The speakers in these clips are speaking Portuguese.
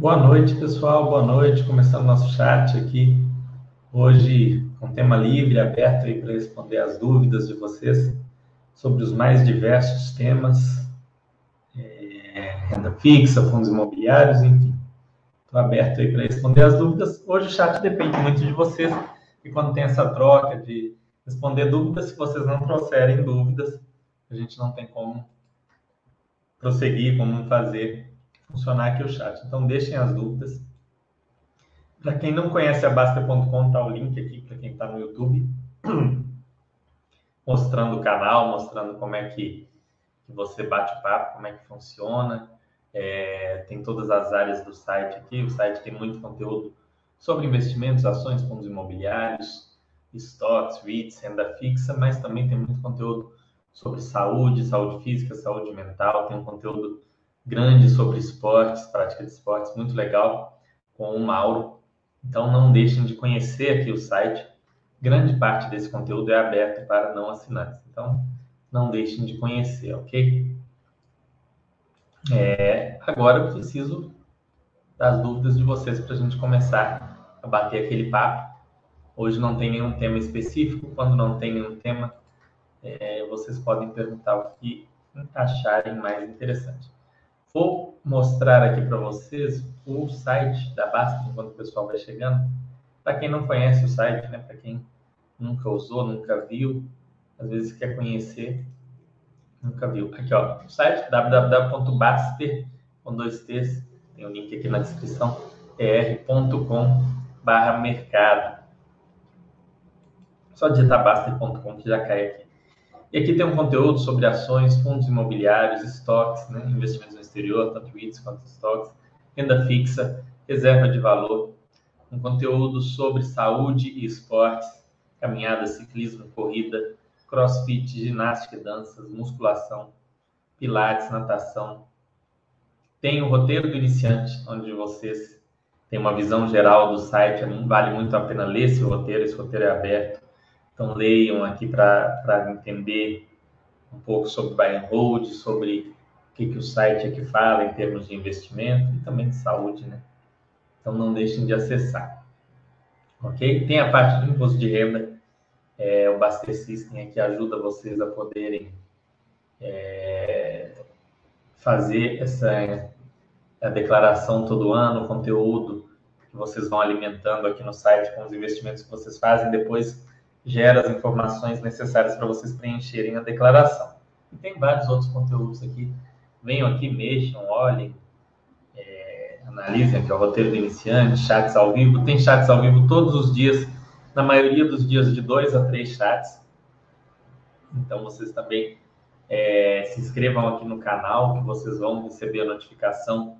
Boa noite, pessoal. Boa noite. Começando nosso chat aqui. Hoje, com tema livre, aberto aí para responder as dúvidas de vocês sobre os mais diversos temas, é, renda fixa, fundos imobiliários, enfim. Estou aberto aí para responder as dúvidas. Hoje o chat depende muito de vocês, e quando tem essa troca de responder dúvidas, se vocês não trouxerem dúvidas, a gente não tem como prosseguir, como fazer funcionar aqui o chat. Então, deixem as dúvidas. Para quem não conhece a Basta.com, está o link aqui para quem está no YouTube, mostrando o canal, mostrando como é que, que você bate papo, como é que funciona. É, tem todas as áreas do site aqui. O site tem muito conteúdo sobre investimentos, ações, fundos imobiliários, estoques, REITs, renda fixa, mas também tem muito conteúdo sobre saúde, saúde física, saúde mental. Tem um conteúdo grande sobre esportes, prática de esportes, muito legal, com o Mauro. Então não deixem de conhecer aqui o site. Grande parte desse conteúdo é aberto para não assinantes. Então não deixem de conhecer, ok? É, agora eu preciso das dúvidas de vocês para a gente começar a bater aquele papo. Hoje não tem nenhum tema específico. Quando não tem nenhum tema, é, vocês podem perguntar o que acharem mais interessante. Vou mostrar aqui para vocês o site da Basta, enquanto o pessoal vai chegando. Para quem não conhece o site, né? para quem nunca usou, nunca viu, às vezes quer conhecer, nunca viu. Aqui, ó, o site www.baster, com dois T's, tem o um link aqui na descrição, er.com barra mercado. Só digitar baster.com que já cai aqui. E aqui tem um conteúdo sobre ações, fundos imobiliários, estoques, né, investimentos no exterior, tanto REITs quanto estoques, renda fixa, reserva de valor, um conteúdo sobre saúde e esportes, caminhada, ciclismo, corrida, crossfit, ginástica e danças, musculação, pilates, natação. Tem o roteiro do iniciante, onde vocês têm uma visão geral do site, vale muito a pena ler esse roteiro, esse roteiro é aberto então leiam aqui para entender um pouco sobre buy and hold, sobre o que, que o site aqui fala em termos de investimento e também de saúde, né? Então não deixem de acessar. Ok? Tem a parte do imposto de renda, é, o Baster System aqui ajuda vocês a poderem é, fazer essa a declaração todo ano, o conteúdo que vocês vão alimentando aqui no site com os investimentos que vocês fazem, depois gera as informações necessárias para vocês preencherem a declaração. E tem vários outros conteúdos aqui. Venham aqui, mexam, olhem, é, analisem aqui o roteiro do iniciante, chats ao vivo. Tem chats ao vivo todos os dias, na maioria dos dias de dois a três chats. Então vocês também é, se inscrevam aqui no canal, que vocês vão receber a notificação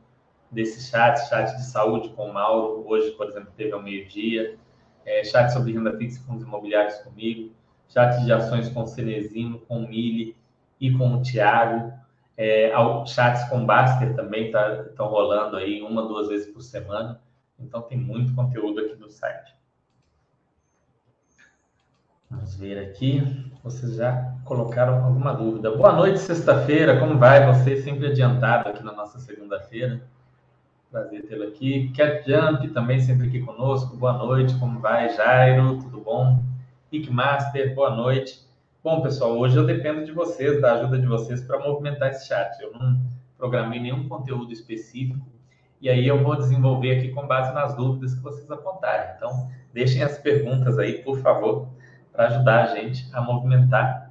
desse chat, chat de saúde com o Mauro. Hoje, por exemplo, teve ao meio-dia é, chat sobre renda fixa e fundos imobiliários comigo, chat de ações com o Cenezino, com o Mili e com o Thiago, é, chats com o Baster também estão tá, rolando aí uma, duas vezes por semana. Então tem muito conteúdo aqui no site. Vamos ver aqui. Vocês já colocaram alguma dúvida? Boa noite, sexta-feira. Como vai? Você sempre adiantado aqui na nossa segunda-feira. Prazer tê-lo aqui. Cat Jump também sempre aqui conosco. Boa noite, como vai, Jairo? Tudo bom? Master, boa noite. Bom, pessoal, hoje eu dependo de vocês, da ajuda de vocês para movimentar esse chat. Eu não programei nenhum conteúdo específico e aí eu vou desenvolver aqui com base nas dúvidas que vocês apontarem. Então, deixem as perguntas aí, por favor, para ajudar a gente a movimentar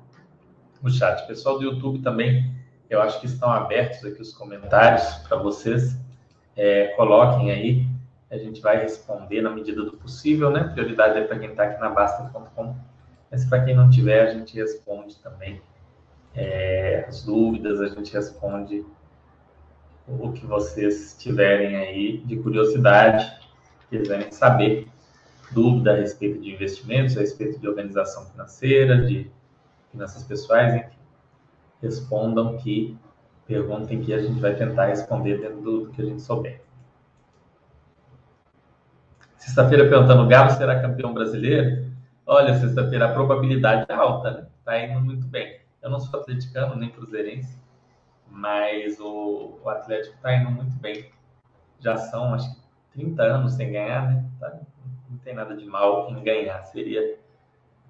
o chat. Pessoal do YouTube também, eu acho que estão abertos aqui os comentários para vocês é, coloquem aí, a gente vai responder na medida do possível, né? Prioridade é para quem está aqui na Basta.com, mas para quem não tiver, a gente responde também é, as dúvidas, a gente responde o que vocês tiverem aí de curiosidade, quiserem saber, dúvida a respeito de investimentos, a respeito de organização financeira, de finanças pessoais, enfim, respondam que perguntem que a gente vai tentar responder dentro do que a gente souber. Sexta-feira perguntando, o Galo será campeão brasileiro? Olha, sexta-feira a probabilidade é alta, né? Tá indo muito bem. Eu não sou atleticano, nem cruzeirense, mas o, o Atlético tá indo muito bem. já são, acho que 30 anos sem ganhar, né? Tá, não tem nada de mal em ganhar, seria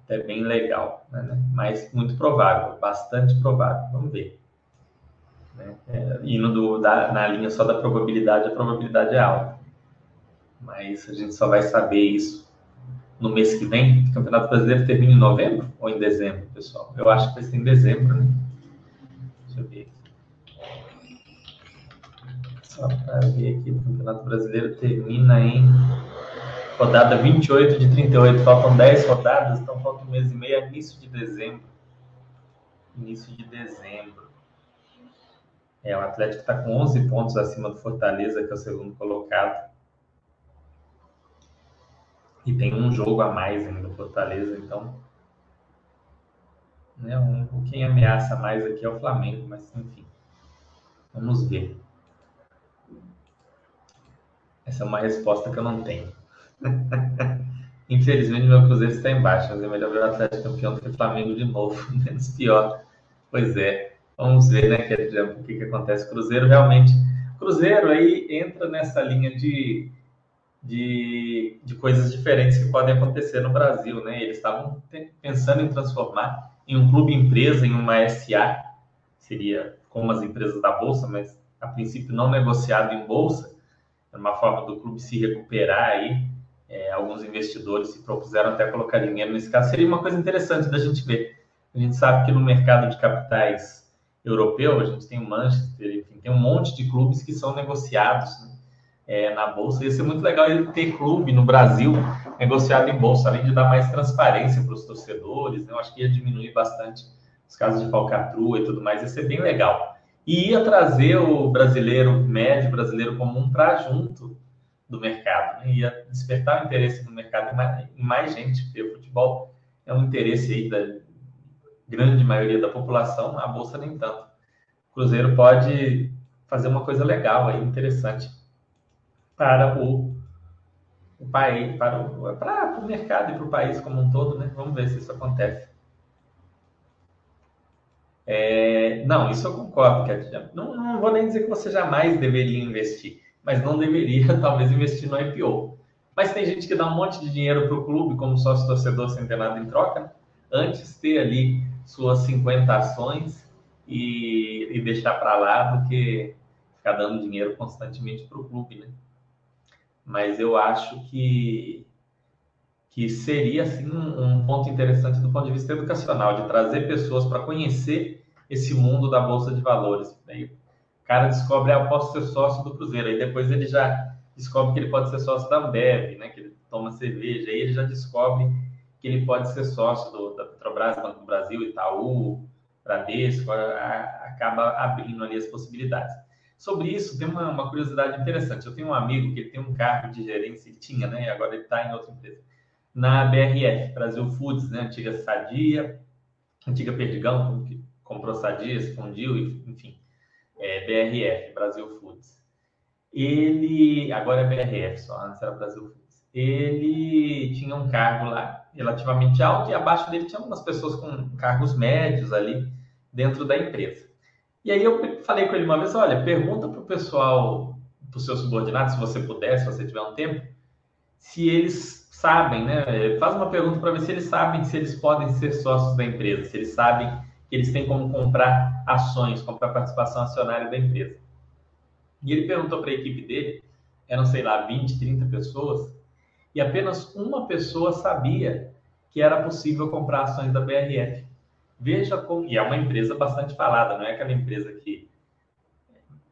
até bem legal, né? mas muito provável, bastante provável, vamos ver. Né? É, indo do, da, na linha só da probabilidade, a probabilidade é alta. Mas a gente só vai saber isso no mês que vem. O Campeonato Brasileiro termina em novembro ou em dezembro, pessoal? Eu acho que vai ser em dezembro, né? Deixa eu ver Só para ver aqui, o Campeonato Brasileiro termina em rodada 28 de 38. Faltam 10 rodadas, então falta um mês e meio, início de dezembro. Início de dezembro. É, o Atlético está com 11 pontos acima do Fortaleza, que é o segundo colocado. E tem um jogo a mais ainda do Fortaleza, então. Né, um, quem ameaça mais aqui é o Flamengo, mas enfim. Vamos ver. Essa é uma resposta que eu não tenho. Infelizmente, meu Cruzeiro está embaixo, mas é melhor ver o Atlético campeão do que o Flamengo de novo, menos pior. Pois é. Vamos ver, né, que, o que, que acontece. Cruzeiro realmente. Cruzeiro aí entra nessa linha de, de, de coisas diferentes que podem acontecer no Brasil, né? Eles estavam pensando em transformar em um clube empresa, em uma SA, seria como as empresas da Bolsa, mas a princípio não negociado em Bolsa, é uma forma do clube se recuperar aí. É, alguns investidores se propuseram até colocar dinheiro nesse caso. Seria uma coisa interessante da gente ver. A gente sabe que no mercado de capitais europeu, a gente tem o Manchester, enfim, tem um monte de clubes que são negociados né, é, na bolsa. Ia ser muito legal ele ter clube no Brasil negociado em bolsa, além de dar mais transparência para os torcedores. Né, eu acho que ia diminuir bastante os casos de falcatrua e tudo mais. Ia ser bem legal. E ia trazer o brasileiro médio, brasileiro comum, para junto do mercado. Né, ia despertar o interesse no mercado em mais, em mais gente, porque o futebol é um interesse aí da, grande maioria da população, a bolsa nem tanto. O Cruzeiro pode fazer uma coisa legal aí, interessante para o, o país, para o, para o mercado e para o país como um todo, né? Vamos ver se isso acontece. É, não, isso eu concordo, Não, não vou nem dizer que você jamais deveria investir, mas não deveria, talvez, investir no IPO. Mas tem gente que dá um monte de dinheiro para o clube como sócio torcedor sem ter nada em troca, né? antes ter ali suas 50 ações e, e deixar para lá do que ficar dando dinheiro constantemente para o clube, né? Mas eu acho que que seria assim um, ponto interessante do ponto de vista educacional, de trazer pessoas para conhecer esse mundo da bolsa de valores. Aí o cara descobre, ah, eu posso ser sócio do Cruzeiro, aí depois ele já descobre que ele pode ser sócio da Ambev, né? Que ele toma cerveja, aí ele já descobre que ele pode ser sócio do, Petrobras, Banco do Brasil, Itaú, Bradesco, a, a, acaba abrindo ali as possibilidades. Sobre isso, tem uma, uma, curiosidade interessante. Eu tenho um amigo que tem um cargo de gerência, tinha, né? E agora ele está em outra empresa. Na BRF, Brasil Foods, né? Antiga Sadia, antiga Perdigão, que comprou Sadia, fundiu, enfim. É, BRF, Brasil Foods. Ele, agora é BRF só, antes era Brasil Foods. Ele tinha um cargo lá relativamente alto e abaixo dele tinha algumas pessoas com cargos médios ali dentro da empresa. E aí eu falei com ele uma vez, olha, pergunta para o pessoal, para os seus subordinados, se você puder, se você tiver um tempo, se eles sabem, né? Faz uma pergunta para ver se eles sabem se eles podem ser sócios da empresa, se eles sabem que eles têm como comprar ações, comprar participação acionária da empresa. E ele perguntou para a equipe dele, eram, sei lá, 20, 30 pessoas, e apenas uma pessoa sabia que era possível comprar ações da BRF. Veja como. E é uma empresa bastante falada, não é aquela empresa que,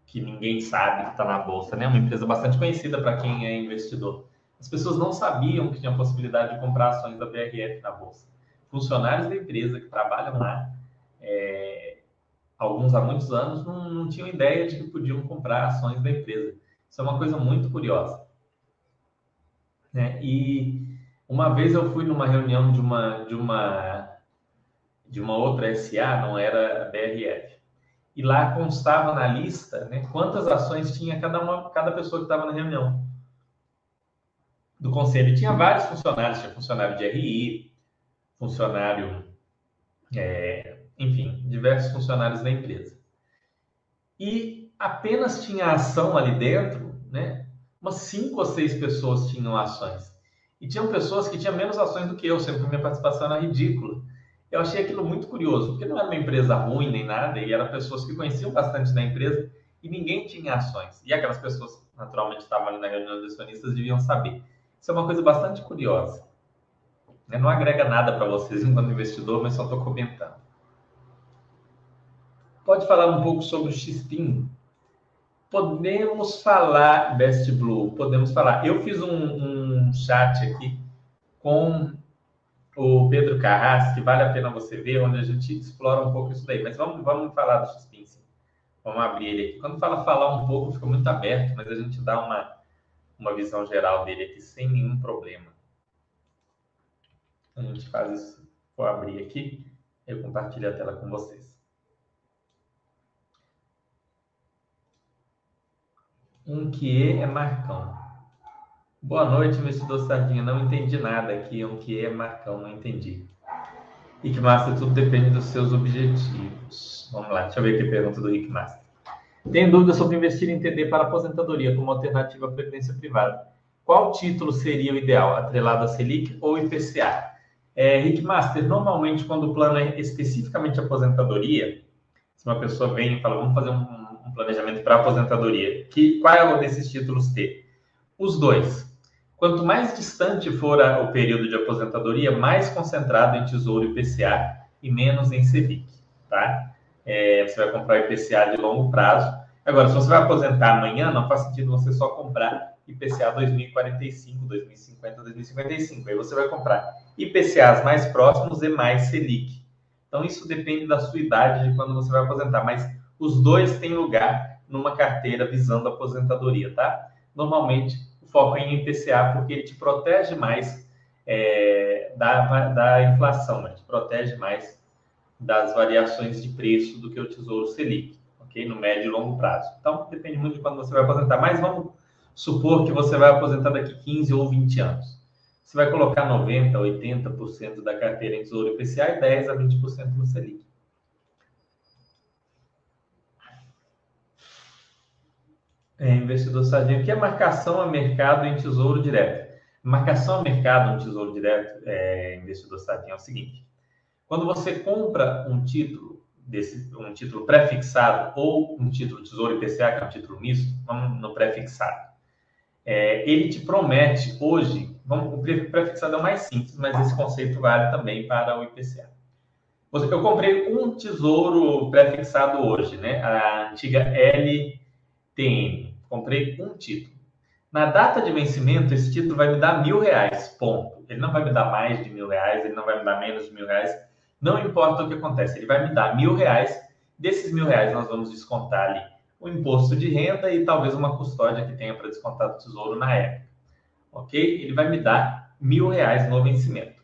que ninguém sabe que está na bolsa, né? É uma empresa bastante conhecida para quem é investidor. As pessoas não sabiam que tinha a possibilidade de comprar ações da BRF na bolsa. Funcionários da empresa que trabalham lá, é, alguns há muitos anos, não, não tinham ideia de que podiam comprar ações da empresa. Isso é uma coisa muito curiosa. Né? E uma vez eu fui numa reunião de uma de uma de uma outra SA, não era a BRF. E lá constava na lista, né, quantas ações tinha cada uma cada pessoa que estava na reunião do conselho. E tinha vários funcionários, tinha funcionário de RI, funcionário, é, enfim, diversos funcionários da empresa. E apenas tinha ação ali dentro, né, umas cinco ou seis pessoas tinham ações. E tinham pessoas que tinham menos ações do que eu, sempre que minha participação era ridícula. Eu achei aquilo muito curioso, porque não era uma empresa ruim nem nada, e eram pessoas que conheciam bastante da empresa e ninguém tinha ações. E aquelas pessoas, naturalmente, estavam ali na reunião dos acionistas, deviam saber. Isso é uma coisa bastante curiosa. Não agrega nada para vocês enquanto investidor, mas só estou comentando. Pode falar um pouco sobre o XPIN? Podemos falar, Best Blue, podemos falar. Eu fiz um, um chat aqui com o Pedro Carras, que vale a pena você ver, onde a gente explora um pouco isso daí. Mas vamos, vamos falar do sim. Vamos abrir ele aqui. Quando fala falar um pouco, fica muito aberto, mas a gente dá uma, uma visão geral dele aqui sem nenhum problema. A gente faz isso. Vou abrir aqui, eu compartilho a tela com vocês. Um que é Marcão. Boa noite, investidor Sardinha. Não entendi nada aqui. Um que é Marcão, não entendi. Rick Master, tudo depende dos seus objetivos. Vamos lá, deixa eu ver aqui a pergunta do Rick Master. Tem dúvida sobre investir em TD para aposentadoria como alternativa à previdência privada? Qual título seria o ideal? Atrelado a Selic ou IPCA? É, Rick Master, normalmente quando o plano é especificamente aposentadoria, se uma pessoa vem e fala, vamos fazer um um planejamento para aposentadoria, que qual é desses títulos ter? Os dois. Quanto mais distante for a, o período de aposentadoria, mais concentrado em Tesouro IPCA e menos em Selic, tá? É, você vai comprar IPCA de longo prazo. Agora, se você vai aposentar amanhã, não faz sentido você só comprar IPCA 2045, 2050, 2055. Aí você vai comprar IPCAs mais próximos e mais Selic. Então, isso depende da sua idade de quando você vai aposentar. Mas os dois têm lugar numa carteira visando aposentadoria, tá? Normalmente, o foco é em IPCA porque ele te protege mais é, da, da inflação, né? te protege mais das variações de preço do que o Tesouro Selic, ok? No médio e longo prazo. Então, depende muito de quando você vai aposentar, mas vamos supor que você vai aposentar daqui 15 ou 20 anos. Você vai colocar 90%, 80% da carteira em Tesouro IPCA e 10% a 20% no Selic. É, investidor sardinha, o que é marcação a mercado em tesouro direto? Marcação a mercado em tesouro direto, é, investidor sardinha, é o seguinte: quando você compra um título, desse, um título pré-fixado ou um título tesouro IPCA, que é um título misto, vamos no pré-fixado, é, ele te promete hoje, vamos, o pré-fixado é o mais simples, mas esse conceito vale também para o IPCA. Eu comprei um tesouro pré-fixado hoje, né? A antiga LTN comprei um título. Na data de vencimento, esse título vai me dar mil reais, ponto. Ele não vai me dar mais de mil reais, ele não vai me dar menos de mil reais. Não importa o que acontece, ele vai me dar mil reais. Desses mil reais, nós vamos descontar ali o imposto de renda e talvez uma custódia que tenha para descontar do tesouro na época. Ok? Ele vai me dar mil reais no vencimento.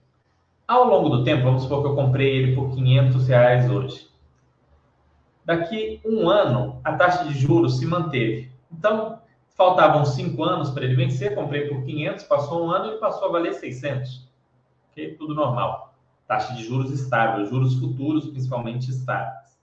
Ao longo do tempo, vamos supor que eu comprei ele por 500 reais hoje. Daqui um ano, a taxa de juros se manteve. Então, faltavam cinco anos para ele vencer, comprei por 500, passou um ano e passou a valer 600. Ok? Tudo normal. Taxa de juros estável, juros futuros principalmente estáveis.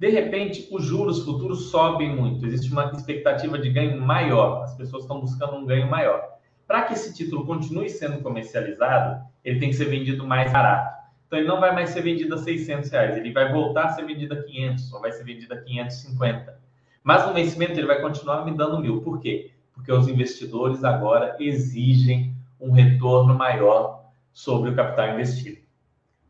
De repente, os juros futuros sobem muito, existe uma expectativa de ganho maior, as pessoas estão buscando um ganho maior. Para que esse título continue sendo comercializado, ele tem que ser vendido mais barato. Então, ele não vai mais ser vendido a 600 reais, ele vai voltar a ser vendido a 500, ou vai ser vendido a 550. Mas no vencimento ele vai continuar me dando mil. Por quê? Porque os investidores agora exigem um retorno maior sobre o capital investido.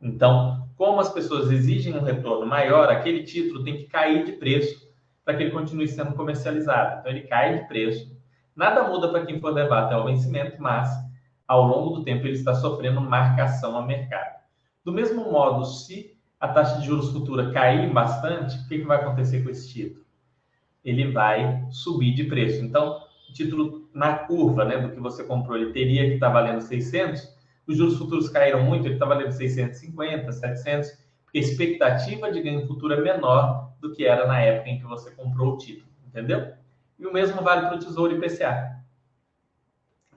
Então, como as pessoas exigem um retorno maior, aquele título tem que cair de preço para que ele continue sendo comercializado. Então, ele cai de preço. Nada muda para quem for levar até o vencimento, mas ao longo do tempo ele está sofrendo marcação a mercado. Do mesmo modo, se a taxa de juros futura cair bastante, o que, que vai acontecer com esse título? ele vai subir de preço. Então, o título na curva né, do que você comprou, ele teria que estar valendo 600, os juros futuros caíram muito, ele está valendo 650, 700, porque a expectativa de ganho futuro é menor do que era na época em que você comprou o título, entendeu? E o mesmo vale para o Tesouro IPCA.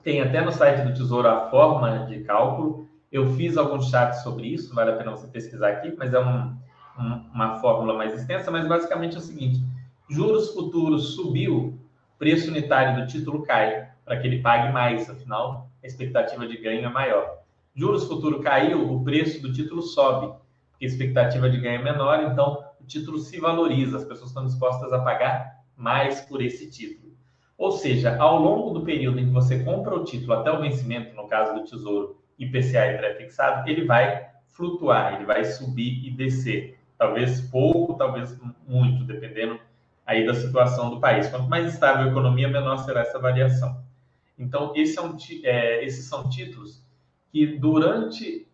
Tem até no site do Tesouro a forma de cálculo. Eu fiz alguns chats sobre isso, vale a pena você pesquisar aqui, mas é um, um, uma fórmula mais extensa, mas basicamente é o seguinte: juros futuros subiu, preço unitário do título cai, para que ele pague mais, afinal, a expectativa de ganho é maior. Juros futuro caiu, o preço do título sobe, porque a expectativa de ganho é menor, então o título se valoriza, as pessoas estão dispostas a pagar mais por esse título. Ou seja, ao longo do período em que você compra o título até o vencimento, no caso do Tesouro IPCA e pré-fixado, ele vai flutuar, ele vai subir e descer. Talvez pouco, talvez muito, dependendo aí da situação do país. Quanto mais estável a economia, menor será essa variação. Então, esse é um, é, esses são títulos que, durante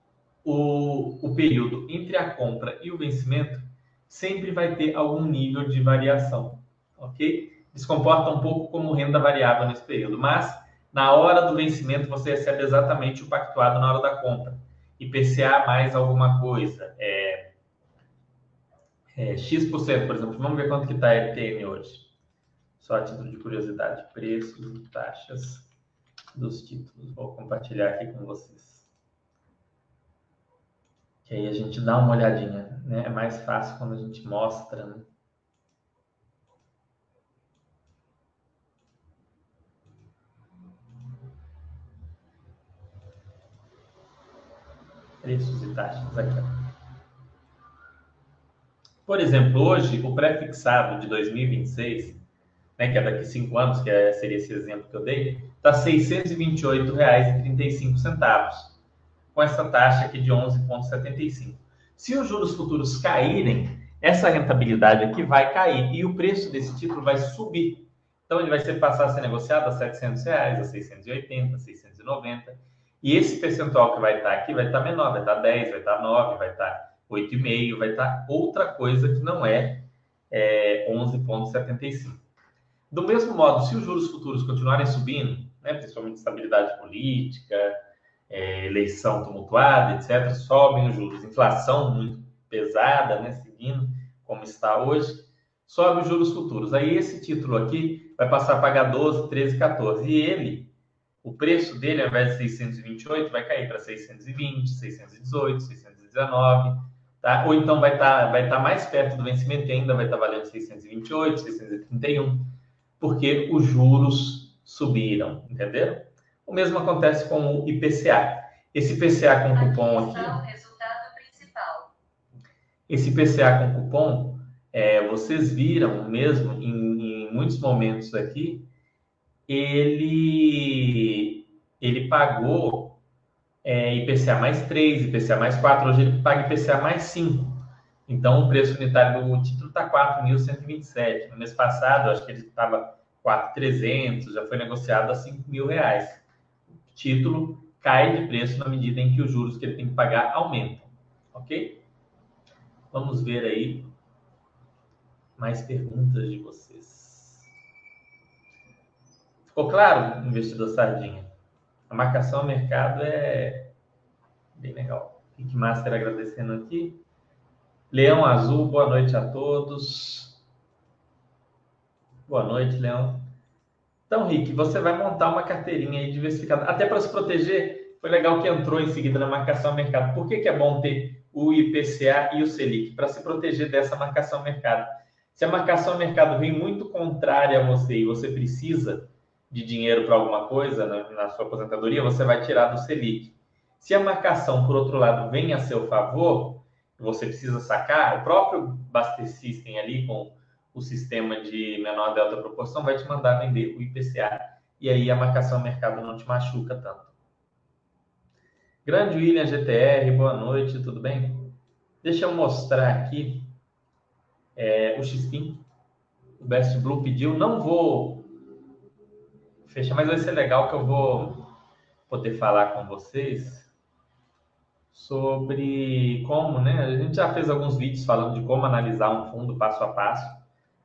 o, o período entre a compra e o vencimento, sempre vai ter algum nível de variação, ok? Se comporta um pouco como renda variável nesse período, mas na hora do vencimento você recebe exatamente o pactuado na hora da compra. IPCA mais alguma coisa, é, é, X%, por exemplo. Vamos ver quanto que está a LTN hoje. Só a título de curiosidade. Preços taxas dos títulos. Vou compartilhar aqui com vocês. Que aí a gente dá uma olhadinha. Né? É mais fácil quando a gente mostra. Né? Preços e taxas aqui. Ó. Por exemplo, hoje, o pré-fixado de 2026, né, que é daqui cinco anos, que é, seria esse exemplo que eu dei, está R$ 628,35, com essa taxa aqui de 11,75. Se os juros futuros caírem, essa rentabilidade aqui vai cair e o preço desse título vai subir. Então, ele vai ser, passar a ser negociado a 700 reais, a 680, 690. E esse percentual que vai estar aqui vai estar menor, vai estar 10, vai estar 9, vai estar 8,5, vai estar outra coisa que não é, é 11,75. Do mesmo modo, se os juros futuros continuarem subindo, né, principalmente estabilidade política, é, eleição tumultuada, etc., sobem os juros, inflação muito pesada, né, seguindo como está hoje, sobe os juros futuros. Aí esse título aqui vai passar a pagar 12, 13, 14. E ele, o preço dele, ao invés de 628, vai cair para 620, 618, 619 Tá? Ou então vai estar tá, vai tá mais perto do vencimento e ainda vai estar tá valendo 628, 631, porque os juros subiram, entendeu? O mesmo acontece com o IPCA. Esse IPCA com cupom aqui. Esse IPCA com cupom, é, vocês viram mesmo em, em muitos momentos aqui, ele, ele pagou é, IPCA mais 3, IPCA mais 4, hoje ele paga IPCA mais 5. Então, o preço unitário do título está 4.127. No mês passado, acho que ele estava 4.300, já foi negociado a 5 mil reais. O título cai de preço na medida em que os juros que ele tem que pagar aumentam. Ok? Vamos ver aí mais perguntas de vocês. Ficou claro, investidor Sardinha? A marcação ao mercado é bem legal. Rick Master agradecendo aqui. Leão Azul, boa noite a todos. Boa noite, Leão. Então, Rick, você vai montar uma carteirinha aí diversificada. Até para se proteger, foi legal que entrou em seguida na marcação mercado. Por que, que é bom ter o IPCA e o Selic? Para se proteger dessa marcação mercado. Se a marcação mercado vem muito contrária a você e você precisa de dinheiro para alguma coisa na, na, sua aposentadoria, você vai tirar do Selic. Se a marcação, por outro lado, vem a seu favor, você precisa sacar, o próprio Baster System ali com o sistema de menor delta proporção vai te mandar vender o IPCA. E aí a marcação mercado não te machuca tanto. Grande William GTR, boa noite, tudo bem? Deixa eu mostrar aqui é, o XPIN. O Best Blue pediu, não vou fechar, mas vai ser legal que eu vou poder falar com vocês sobre como, né? A gente já fez alguns vídeos falando de como analisar um fundo passo a passo.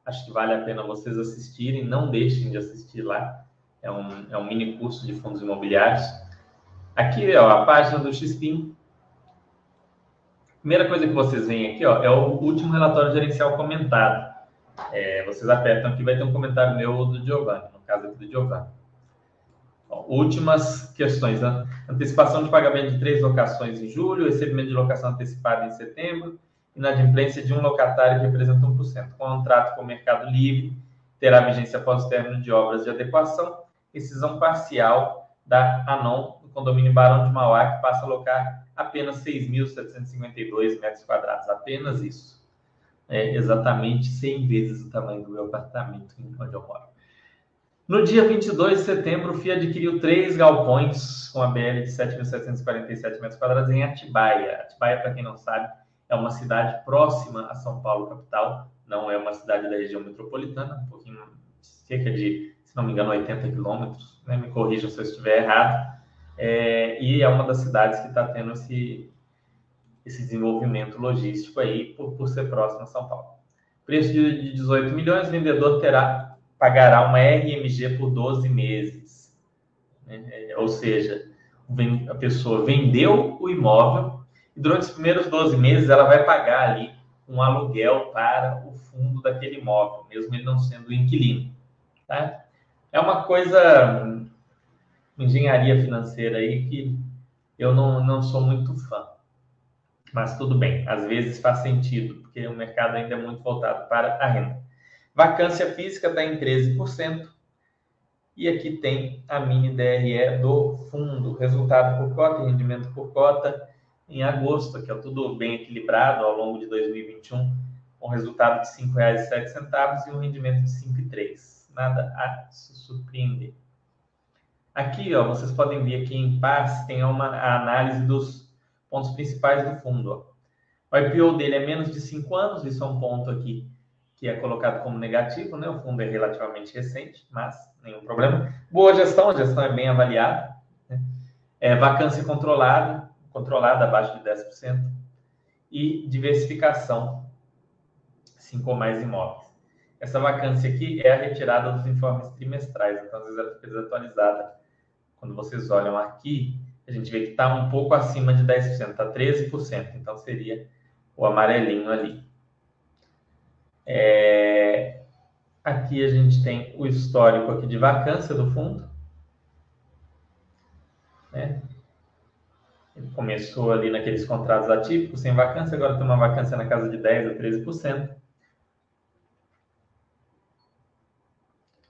Acho que vale a pena vocês assistirem, não deixem de assistir lá. É um, é um mini curso de fundos imobiliários. Aqui, ó, a página do XPIN. Primeira coisa que vocês veem aqui, ó, é o último relatório gerencial comentado. É, vocês apertam aqui, vai ter um comentário meu do Giovanni, no caso aqui do Giovanni. Últimas questões. Né? Antecipação de pagamento de três locações em julho, recebimento de locação antecipada em setembro, inadimplência de um locatário que representa 1%. Contrato com o Mercado Livre, terá vigência após o término de obras de adequação, decisão parcial da ANON, do condomínio Barão de Mauá, que passa a alocar apenas 6.752 metros quadrados, apenas isso. É exatamente 100 vezes o tamanho do meu apartamento onde eu moro. No dia 22 de setembro, o FIA adquiriu três galpões com a BL de 7.747 metros quadrados em Atibaia. Atibaia, para quem não sabe, é uma cidade próxima a São Paulo, capital. Não é uma cidade da região metropolitana, um pouquinho, cerca de, se não me engano, 80 quilômetros. Né? Me corrijam se eu estiver errado. É, e é uma das cidades que está tendo esse, esse desenvolvimento logístico aí, por, por ser próximo a São Paulo. Preço de 18 milhões, o vendedor terá pagará uma RMG por 12 meses. Né? É, ou seja, a pessoa vendeu o imóvel e durante os primeiros 12 meses ela vai pagar ali um aluguel para o fundo daquele imóvel, mesmo ele não sendo inquilino. Tá? É uma coisa, uma engenharia financeira aí que eu não, não sou muito fã. Mas tudo bem, às vezes faz sentido, porque o mercado ainda é muito voltado para a renda. Vacância física está em 13%. E aqui tem a mini DRE do fundo, resultado por cota e rendimento por cota em agosto, que é tudo bem equilibrado ao longo de 2021, com resultado de R$ 5,07 e um rendimento de 5,3. Nada a se surpreender. Aqui, ó, vocês podem ver aqui em paz, tem uma análise dos pontos principais do fundo. Ó. O IPO dele é menos de 5 anos, isso é um ponto aqui que é colocado como negativo, né? O fundo é relativamente recente, mas nenhum problema. Boa gestão, a gestão é bem avaliada. Né? É, vacância controlada, controlada abaixo de 10%. E diversificação, cinco ou mais imóveis. Essa vacância aqui é a retirada dos informes trimestrais, então às vezes ela fica desatualizada. Quando vocês olham aqui, a gente vê que está um pouco acima de 10%, está 13%, então seria o amarelinho ali. É... Aqui a gente tem o histórico aqui de vacância do fundo. Né? Ele começou ali naqueles contratos atípicos, sem vacância, agora tem uma vacância na casa de 10% a 13%.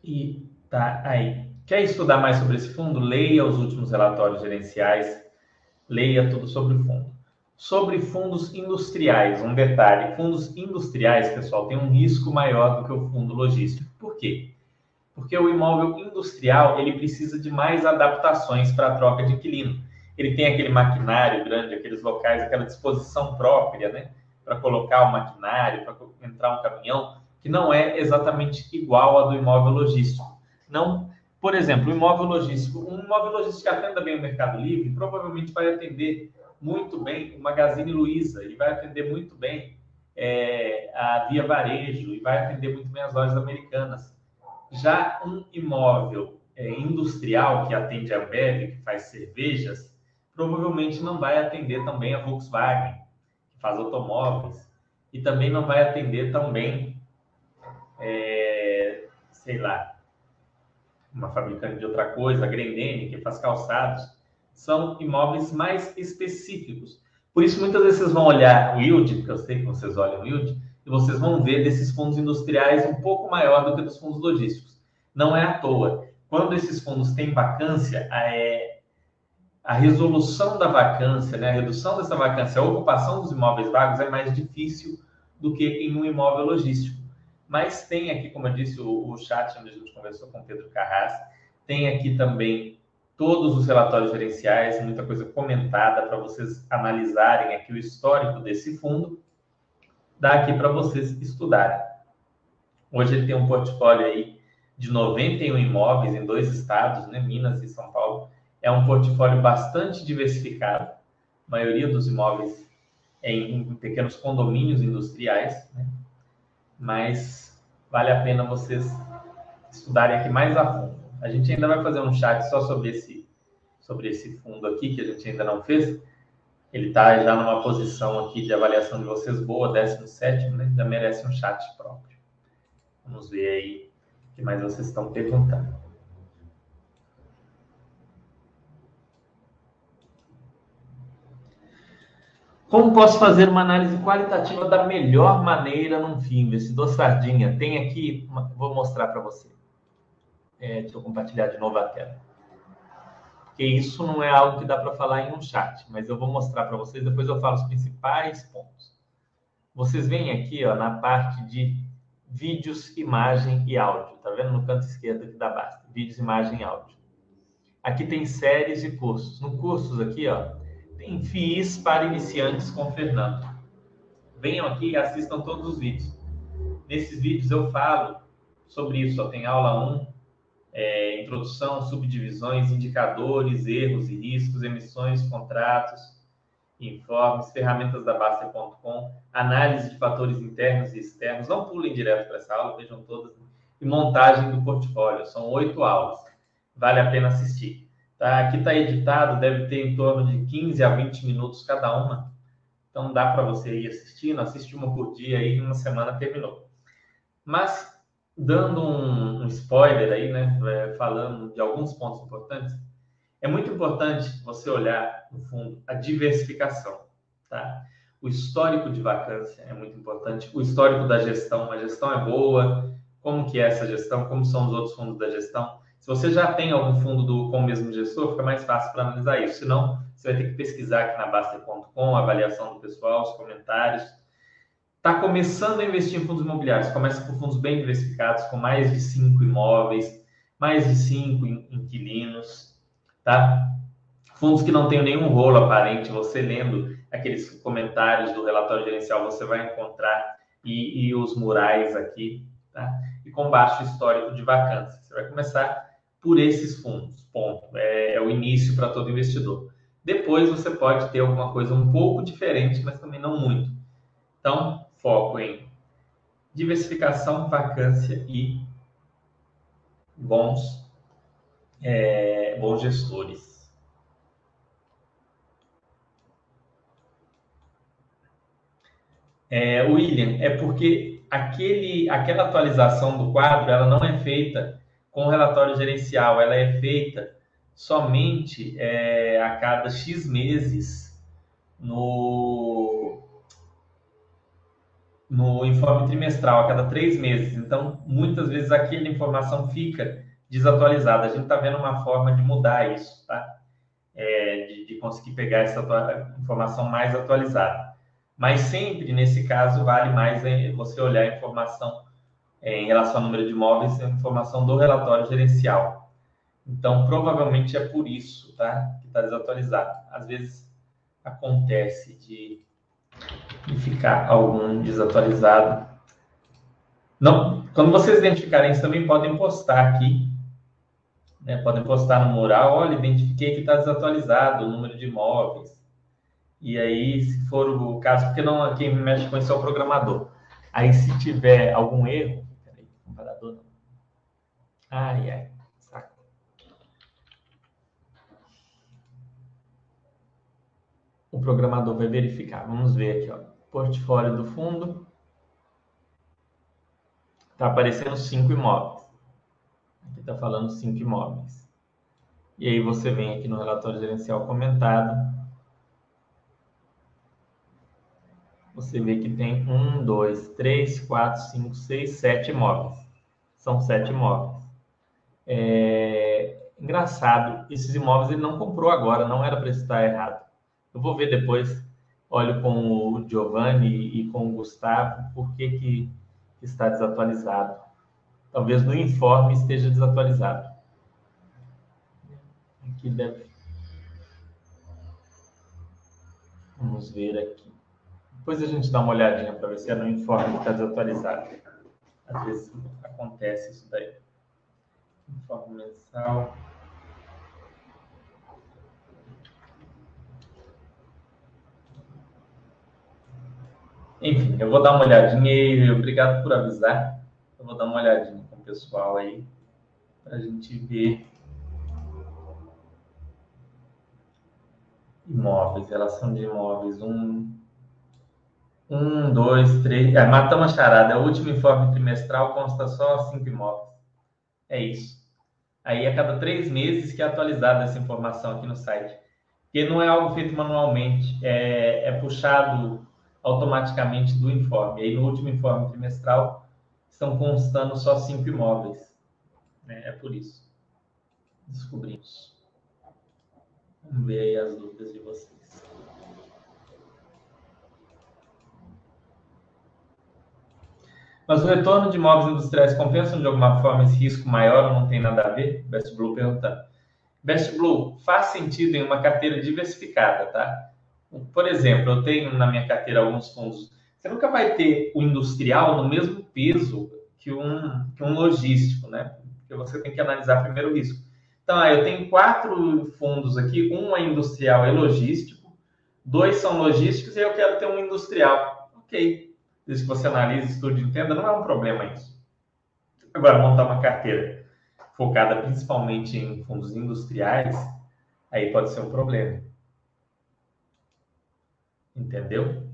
E tá aí. Quer estudar mais sobre esse fundo? Leia os últimos relatórios gerenciais, leia tudo sobre o fundo sobre fundos industriais. Um detalhe: fundos industriais, pessoal, tem um risco maior do que o fundo logístico. Por quê? Porque o imóvel industrial ele precisa de mais adaptações para a troca de inquilino. Ele tem aquele maquinário grande, aqueles locais, aquela disposição própria, né? Para colocar o maquinário, para entrar um caminhão, que não é exatamente igual a do imóvel logístico. Não, por exemplo, o imóvel logístico, um imóvel logístico que atenda bem o Mercado Livre, provavelmente vai atender muito bem o Magazine Luiza, ele vai atender muito bem é, a Via Varejo e vai atender muito bem as lojas americanas. Já um imóvel é, industrial que atende a Ambev, que faz cervejas, provavelmente não vai atender também a Volkswagen, que faz automóveis, e também não vai atender também, é, sei lá, uma fabricante de outra coisa, a Grendene, que faz calçados são imóveis mais específicos. Por isso, muitas vezes vocês vão olhar o yield, porque eu sei que vocês olham o yield, e vocês vão ver desses fundos industriais um pouco maior do que dos fundos logísticos. Não é à toa. Quando esses fundos têm vacância, é, a resolução da vacância, né, a redução dessa vacância, a ocupação dos imóveis vagos é mais difícil do que em um imóvel logístico. Mas tem aqui, como eu disse, o, o chat onde a gente conversou com o Pedro Carras, tem aqui também todos os relatórios gerenciais, muita coisa comentada para vocês analisarem aqui o histórico desse fundo, dá aqui para vocês estudarem. Hoje ele tem um portfólio aí de 91 imóveis em dois estados, né, Minas e São Paulo. É um portfólio bastante diversificado. A maioria dos imóveis é em, em pequenos condomínios industriais, né? mas vale a pena vocês estudarem aqui mais a fundo. A gente ainda vai fazer um chat só sobre esse, sobre esse fundo aqui, que a gente ainda não fez. Ele está já numa posição aqui de avaliação de vocês boa, 17, né? Já merece um chat próprio. Vamos ver aí o que mais vocês estão perguntando. Como posso fazer uma análise qualitativa da melhor maneira num FII? Investidor Sardinha, tem aqui, vou mostrar para você. É, deixa eu compartilhar de novo a tela. Porque isso não é algo que dá para falar em um chat, mas eu vou mostrar para vocês, depois eu falo os principais pontos. Vocês veem aqui ó, na parte de vídeos, imagem e áudio. Tá vendo no canto esquerdo aqui da base? Vídeos, imagem e áudio. Aqui tem séries e cursos. No cursos aqui, ó, tem FIIs para iniciantes com Fernando. Venham aqui e assistam todos os vídeos. Nesses vídeos eu falo sobre isso. Ó, tem aula 1, é, introdução, subdivisões, indicadores, erros e riscos, emissões, contratos, informes, ferramentas da Baster.com, análise de fatores internos e externos. Não pulem direto para essa aula, vejam todas. E montagem do portfólio. São oito aulas. Vale a pena assistir. Tá? Aqui está editado, deve ter em torno de 15 a 20 minutos cada uma. Então dá para você ir assistindo, assiste uma por dia aí, uma semana terminou. Mas, dando um, um spoiler aí, né? É, falando de alguns pontos importantes, é muito importante você olhar, no fundo, a diversificação, tá? O histórico de vacância é muito importante, o histórico da gestão, a gestão é boa, como que é essa gestão, como são os outros fundos da gestão, se você já tem algum fundo do, com o mesmo gestor, fica mais fácil para analisar isso. Senão, você vai ter que pesquisar aqui na Baster.com, avaliação do pessoal, os comentários. Está começando a investir em fundos imobiliários, começa por fundos bem diversificados, com mais de cinco imóveis, mais de cinco inquilinos, tá? Fundos que não tenham nenhum rolo aparente, você lendo aqueles comentários do relatório gerencial, você vai encontrar e, e os murais aqui, tá? E com baixo histórico de vacância. Você vai começar por esses fundos. Ponto. É, é o início para todo investidor. Depois você pode ter alguma coisa um pouco diferente, mas também não muito. Então, foco em diversificação, vacância e bons, é, bons gestores. É, William, é porque aquele, aquela atualização do quadro ela não é feita com relatório gerencial, ela é feita somente é, a cada X meses no, no informe trimestral, a cada três meses. Então, muitas vezes aquela informação fica desatualizada. A gente está vendo uma forma de mudar isso, tá? É, de, de, conseguir pegar essa informação mais atualizada. Mas sempre, nesse caso, vale mais é, você olhar a informação é, em relação ao número de imóveis, é informação do relatório gerencial. Então, provavelmente é por isso tá, que está desatualizado. Às vezes acontece de, de ficar algum desatualizado. Não, quando vocês identificarem isso, também podem postar aqui. Né, podem postar no mural, olha, identifiquei que está desatualizado o número de imóveis. E aí, se for o caso, porque não quem mexe com isso é o programador. Aí, se tiver algum erro, comparador não. Ai, ai, O programador vai verificar. Vamos ver aqui, ó. Portfólio do fundo. Está aparecendo cinco imóveis. Aqui está falando cinco imóveis. E aí você vem aqui no relatório gerencial comentado. Você vê que tem um, dois, três, quatro, cinco, seis, sete imóveis são sete imóveis. É... Engraçado, esses imóveis ele não comprou agora, não era para estar errado. Eu vou ver depois, olho com o Giovanni e com o Gustavo, por que, que está desatualizado. Talvez no informe esteja desatualizado. Aqui deve. Vamos ver aqui. Depois a gente dá uma olhadinha para ver se é no informe que está desatualizado. Às vezes acontece isso daí. Informe mensal. Enfim, eu vou dar uma olhadinha e obrigado por avisar. Eu vou dar uma olhadinha com o pessoal aí para a gente ver imóveis, relação de imóveis. Um, um, dois, três. É, matamos a charada. É o último informe trimestral consta só cinco imóveis. É isso. Aí, a cada três meses que é atualizada essa informação aqui no site. Porque não é algo feito manualmente, é, é puxado automaticamente do informe. E aí, no último informe trimestral, estão constando só cinco imóveis. Né? É por isso. Descobrimos. Vamos ver aí as dúvidas de vocês. Mas o retorno de imóveis industriais compensa de alguma forma esse risco maior ou não tem nada a ver? Best Blue perguntando. Best Blue, faz sentido em uma carteira diversificada, tá? Por exemplo, eu tenho na minha carteira alguns fundos. Você nunca vai ter o industrial no mesmo peso que um, que um logístico, né? Porque você tem que analisar primeiro o risco. Então, ah, eu tenho quatro fundos aqui, um é industrial e logístico, dois são logísticos e eu quero ter um industrial. Ok. Desde que você analise, estude entenda, não é um problema isso. Agora, montar uma carteira focada principalmente em fundos industriais, aí pode ser um problema. Entendeu?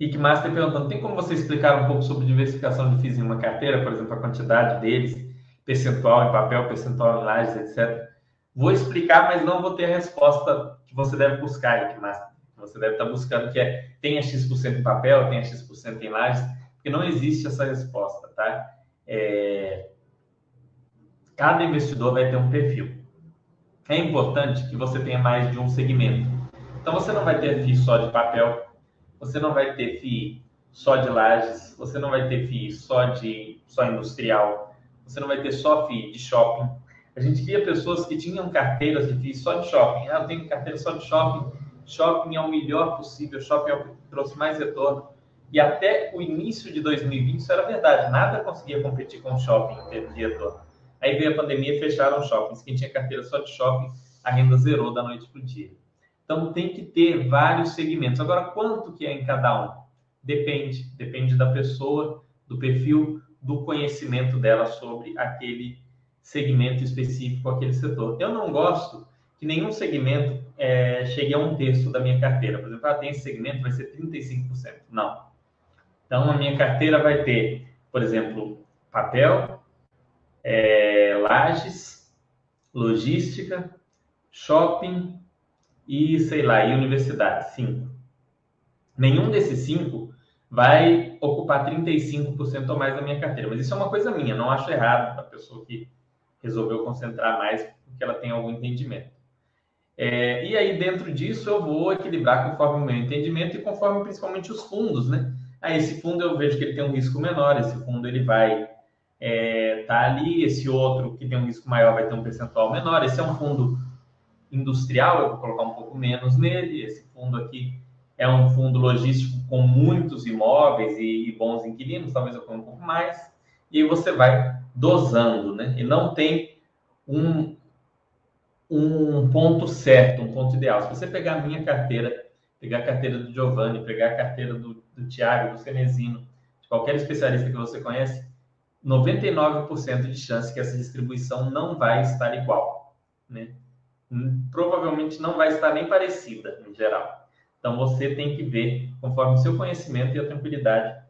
Rick Master perguntando: tem como você explicar um pouco sobre diversificação de FIIs em uma carteira, por exemplo, a quantidade deles, percentual em papel, percentual em lajes, etc. Vou explicar, mas não vou ter a resposta que você deve buscar, Master. Você deve estar buscando que é tenha X% em papel, tenha X% em lajes, porque não existe essa resposta, tá? É... Cada investidor vai ter um perfil é importante que você tenha mais de um segmento. Então você não vai ter FII só de papel, você não vai ter FII só de lajes, você não vai ter FII só de só industrial, você não vai ter só FII de shopping. A gente via pessoas que tinham carteiras de FII só de shopping. Ah, eu tenho carteira só de shopping. Shopping é o melhor possível, shopping é o que trouxe mais retorno. E até o início de 2020 isso era verdade. Nada conseguia competir com o shopping em termos de retorno. Aí veio a pandemia fecharam shoppings. Quem tinha carteira só de shopping, a renda zerou da noite para o dia. Então tem que ter vários segmentos. Agora, quanto que é em cada um? Depende. Depende da pessoa, do perfil, do conhecimento dela sobre aquele segmento específico, aquele setor. Eu não gosto que nenhum segmento é, chegue a um terço da minha carteira. Por exemplo, ah, tem esse segmento, vai ser 35%. Não. Então, a minha carteira vai ter, por exemplo, papel, é, lajes, logística, shopping e, sei lá, e universidade, cinco. Nenhum desses cinco vai ocupar 35% ou mais da minha carteira. Mas isso é uma coisa minha, não acho errado da pessoa que resolveu concentrar mais porque ela tem algum entendimento. É, e aí, dentro disso, eu vou equilibrar conforme o meu entendimento e conforme principalmente os fundos, né? Aí, esse fundo eu vejo que ele tem um risco menor, esse fundo ele vai é, tá ali, esse outro que tem um risco maior vai ter um percentual menor. Esse é um fundo industrial, eu vou colocar um pouco menos nele. Esse fundo aqui é um fundo logístico com muitos imóveis e, e bons inquilinos, talvez eu ponha um pouco mais. E aí você vai dosando, né? E não tem um, um ponto certo, um ponto ideal. Se você pegar a minha carteira, pegar a carteira do Giovanni, pegar a carteira do, do Tiago, do Cenezino, de qualquer especialista que você conhece, 99% de chance que essa distribuição não vai estar igual, né? Provavelmente não vai estar nem parecida, em geral. Então, você tem que ver, conforme o seu conhecimento e a tranquilidade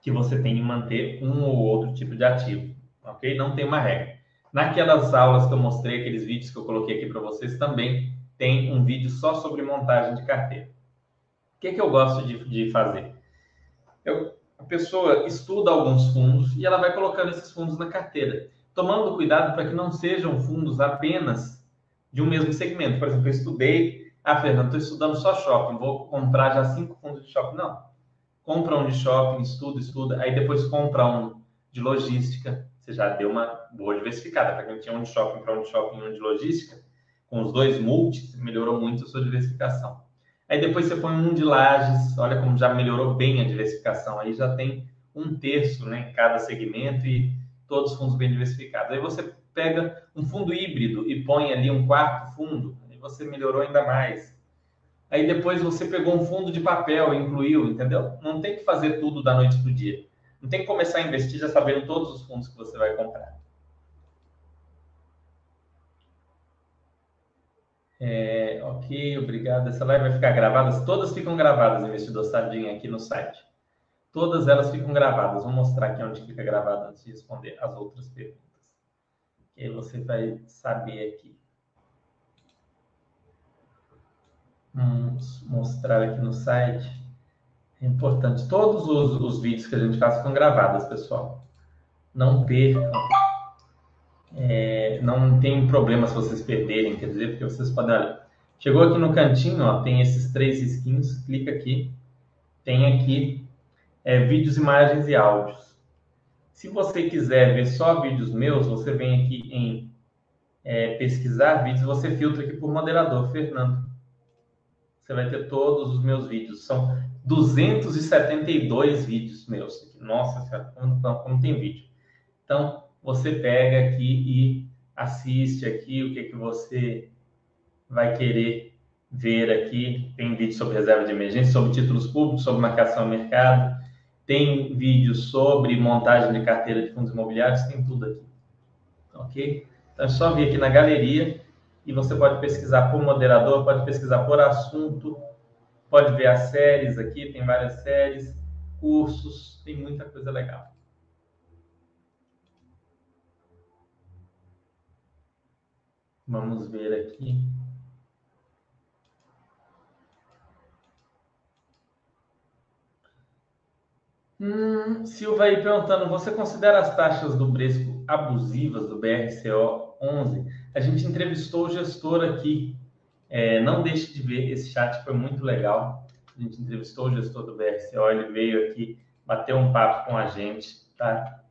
que você tem em manter um ou outro tipo de ativo, ok? Não tem uma regra. Naquelas aulas que eu mostrei, aqueles vídeos que eu coloquei aqui para vocês, também tem um vídeo só sobre montagem de carteira. O que, que eu gosto de, de fazer? Eu a pessoa estuda alguns fundos e ela vai colocando esses fundos na carteira, tomando cuidado para que não sejam fundos apenas de um mesmo segmento. Por exemplo, eu estudei, ah, Fernando, estou estudando só shopping, vou comprar já cinco fundos de shopping. Não. Compra um de shopping, estuda, estuda, aí depois compra um de logística. Você já deu uma boa diversificada. Para quem tinha um de shopping para um de shopping e um de logística, com os dois multis, melhorou muito a sua diversificação. Aí depois você põe um de lajes, olha como já melhorou bem a diversificação. Aí já tem um terço né, em cada segmento e todos os fundos bem diversificados. Aí você pega um fundo híbrido e põe ali um quarto fundo, aí você melhorou ainda mais. Aí depois você pegou um fundo de papel e incluiu, entendeu? Não tem que fazer tudo da noite para o dia. Não tem que começar a investir já sabendo todos os fundos que você vai comprar. É, ok, obrigado. Essa live vai ficar gravada? Todas ficam gravadas, investidor Sardinha, aqui no site. Todas elas ficam gravadas. Vou mostrar aqui onde fica gravado antes de responder as outras perguntas. que você vai saber aqui. Vamos mostrar aqui no site. É importante. Todos os, os vídeos que a gente faz ficam gravados, pessoal. Não percam. É, não tem problema se vocês perderem, quer dizer, porque vocês podem. Olha, chegou aqui no cantinho, ó, tem esses três skins, clica aqui. Tem aqui é, vídeos, imagens e áudios. Se você quiser ver só vídeos meus, você vem aqui em é, pesquisar vídeos, você filtra aqui por moderador, Fernando. Você vai ter todos os meus vídeos. São 272 vídeos meus. Nossa senhora, como, como tem vídeo. Então, você pega aqui e assiste aqui o que, que você vai querer ver aqui. Tem vídeo sobre reserva de emergência, sobre títulos públicos, sobre marcação ao mercado. Tem vídeo sobre montagem de carteira de fundos imobiliários, tem tudo aqui. Ok? Então é só vir aqui na galeria e você pode pesquisar por moderador, pode pesquisar por assunto, pode ver as séries aqui, tem várias séries, cursos, tem muita coisa legal. Vamos ver aqui. Hum, Silva aí perguntando, você considera as taxas do Bresco abusivas do BRCO 11? A gente entrevistou o gestor aqui. É, não deixe de ver, esse chat foi muito legal. A gente entrevistou o gestor do BRCO, ele veio aqui bater um papo com a gente, tá?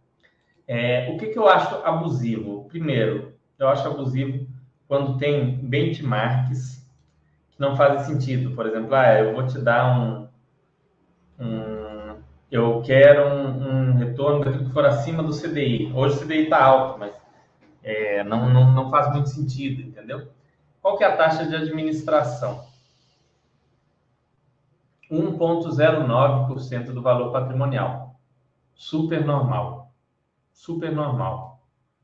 É, o que, que eu acho abusivo? Primeiro, eu acho abusivo quando tem benchmarks que não fazem sentido. Por exemplo, ah, eu vou te dar um, um eu quero um, um retorno daquilo que for acima do CDI. Hoje o CDI está alto, mas é, não, não, não faz muito sentido, entendeu? Qual que é a taxa de administração? 1,09% do valor patrimonial. Super normal. Super normal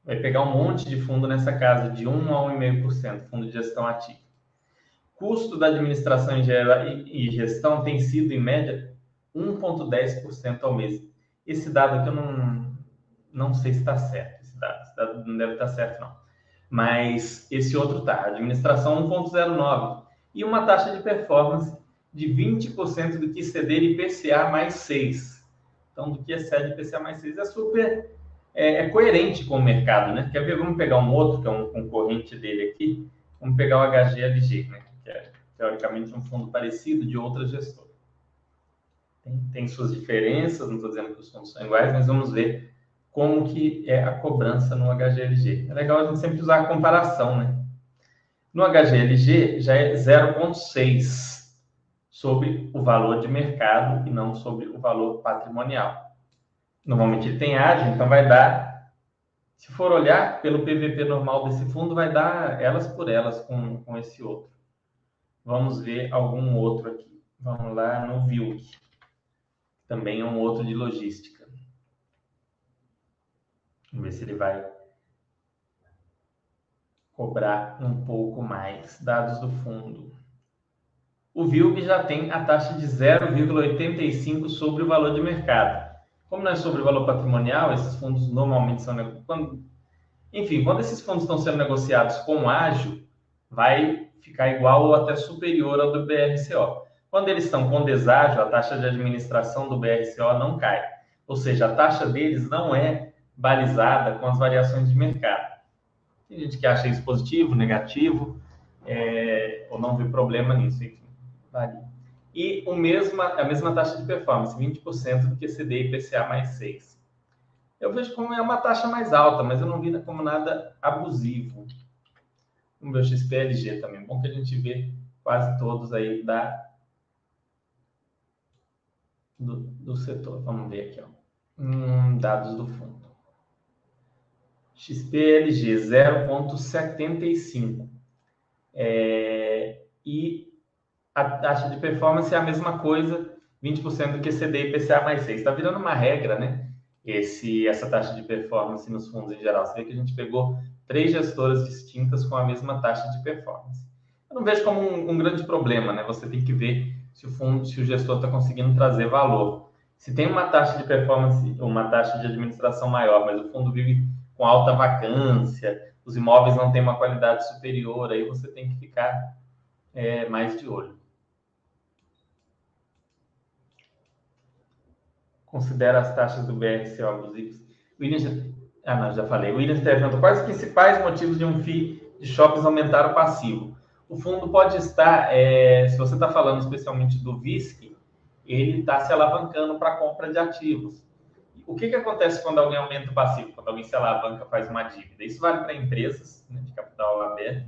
vai pegar um monte de fundo nessa casa, de 1 a 1,5%, fundo de gestão ativa. Custo da administração e gestão tem sido, em média, 1,10% ao mês. Esse dado aqui eu não, não sei se está certo. Esse dado, esse dado não deve estar certo, não. Mas esse outro está. Administração 1,09%. E uma taxa de performance de 20% do que exceder IPCA mais 6. Então, do que excede IPCA mais 6 é super é, é, coerente com o mercado, né? Quer ver? Vamos pegar um outro, que é um concorrente dele aqui. Vamos pegar o HGLG, né? Que é teoricamente um fundo parecido de outra gestora. Tem, tem suas diferenças, não estou dizendo que os fundos são iguais, mas vamos ver como que é a cobrança no HGLG. É legal a gente sempre usar a comparação, né? No HGLG já é 0,6 sobre o valor de mercado e não sobre o valor patrimonial. Normalmente ele tem ágio, então vai dar. Se for olhar pelo PVP normal desse fundo, vai dar elas por elas com, com esse outro. Vamos ver algum outro aqui. Vamos lá no Vilk. Também é um outro de logística. Vamos ver se ele vai cobrar um pouco mais. Dados do fundo. O VILG já tem a taxa de 0,85 sobre o valor de mercado. Como não é sobre valor patrimonial, esses fundos normalmente são. Quando, enfim, quando esses fundos estão sendo negociados com ágio, vai ficar igual ou até superior ao do BRCO. Quando eles estão com deságio, a taxa de administração do BRCO não cai. Ou seja, a taxa deles não é balizada com as variações de mercado. Tem gente que acha isso positivo, negativo, é, ou não vê problema nisso, enfim, varia e o a mesma taxa de performance, 20% do que CDI IPCA mais 6. Eu vejo como é uma taxa mais alta, mas eu não vi como nada abusivo. O XPLG também. Bom que a gente vê quase todos aí da, do, do setor. Vamos ver aqui, ó. Hum, dados do fundo. XPLG 0,75. É, e a taxa de performance é a mesma coisa, 20% do que e PCA mais 6. Está virando uma regra, né? Esse, essa taxa de performance nos fundos em geral. Você vê que a gente pegou três gestoras distintas com a mesma taxa de performance. Eu não vejo como um, um grande problema, né? Você tem que ver se o fundo, se o gestor está conseguindo trazer valor. Se tem uma taxa de performance, uma taxa de administração maior, mas o fundo vive com alta vacância, os imóveis não têm uma qualidade superior, aí você tem que ficar é, mais de olho. Considera as taxas do BRC abusivas. William, ah, não, já falei. William pergunta quais os principais motivos de um FII de shoppings aumentar o passivo? O fundo pode estar, é, se você está falando especialmente do VISC, ele está se alavancando para compra de ativos. O que, que acontece quando alguém aumenta o passivo? Quando alguém se alavanca, faz uma dívida? Isso vale para empresas né, de capital aberto,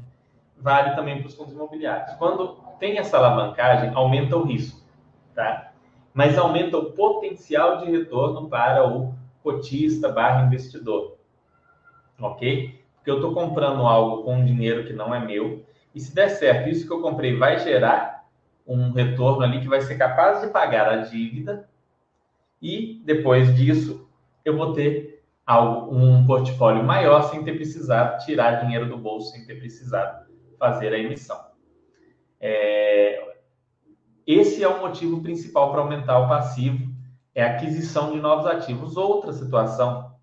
vale também para os fundos imobiliários. Quando tem essa alavancagem, aumenta o risco, tá? Mas aumenta o potencial de retorno para o cotista barra investidor, ok? Porque eu estou comprando algo com dinheiro que não é meu, e se der certo, isso que eu comprei vai gerar um retorno ali que vai ser capaz de pagar a dívida e depois disso eu vou ter algo, um portfólio maior sem ter precisado tirar dinheiro do bolso, sem ter precisado fazer a emissão. É... Esse é o motivo principal para aumentar o passivo, é a aquisição de novos ativos. Outra situação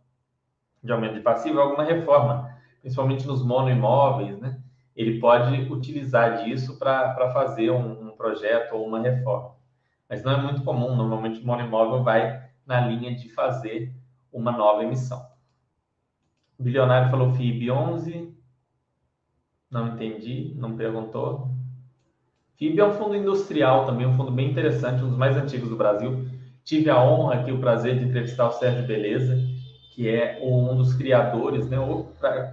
de aumento de passivo é alguma reforma, principalmente nos monoimóveis, né? ele pode utilizar disso para fazer um, um, projeto ou uma reforma. Mas não é muito comum, normalmente o monoimóvel vai na linha de fazer uma nova emissão. O bilionário falou FIB 11, não entendi, não perguntou. FIB é um fundo industrial também, um fundo bem interessante, um dos mais antigos do Brasil. Tive a honra aqui, o prazer de entrevistar o Sérgio Beleza, que é um dos criadores, né,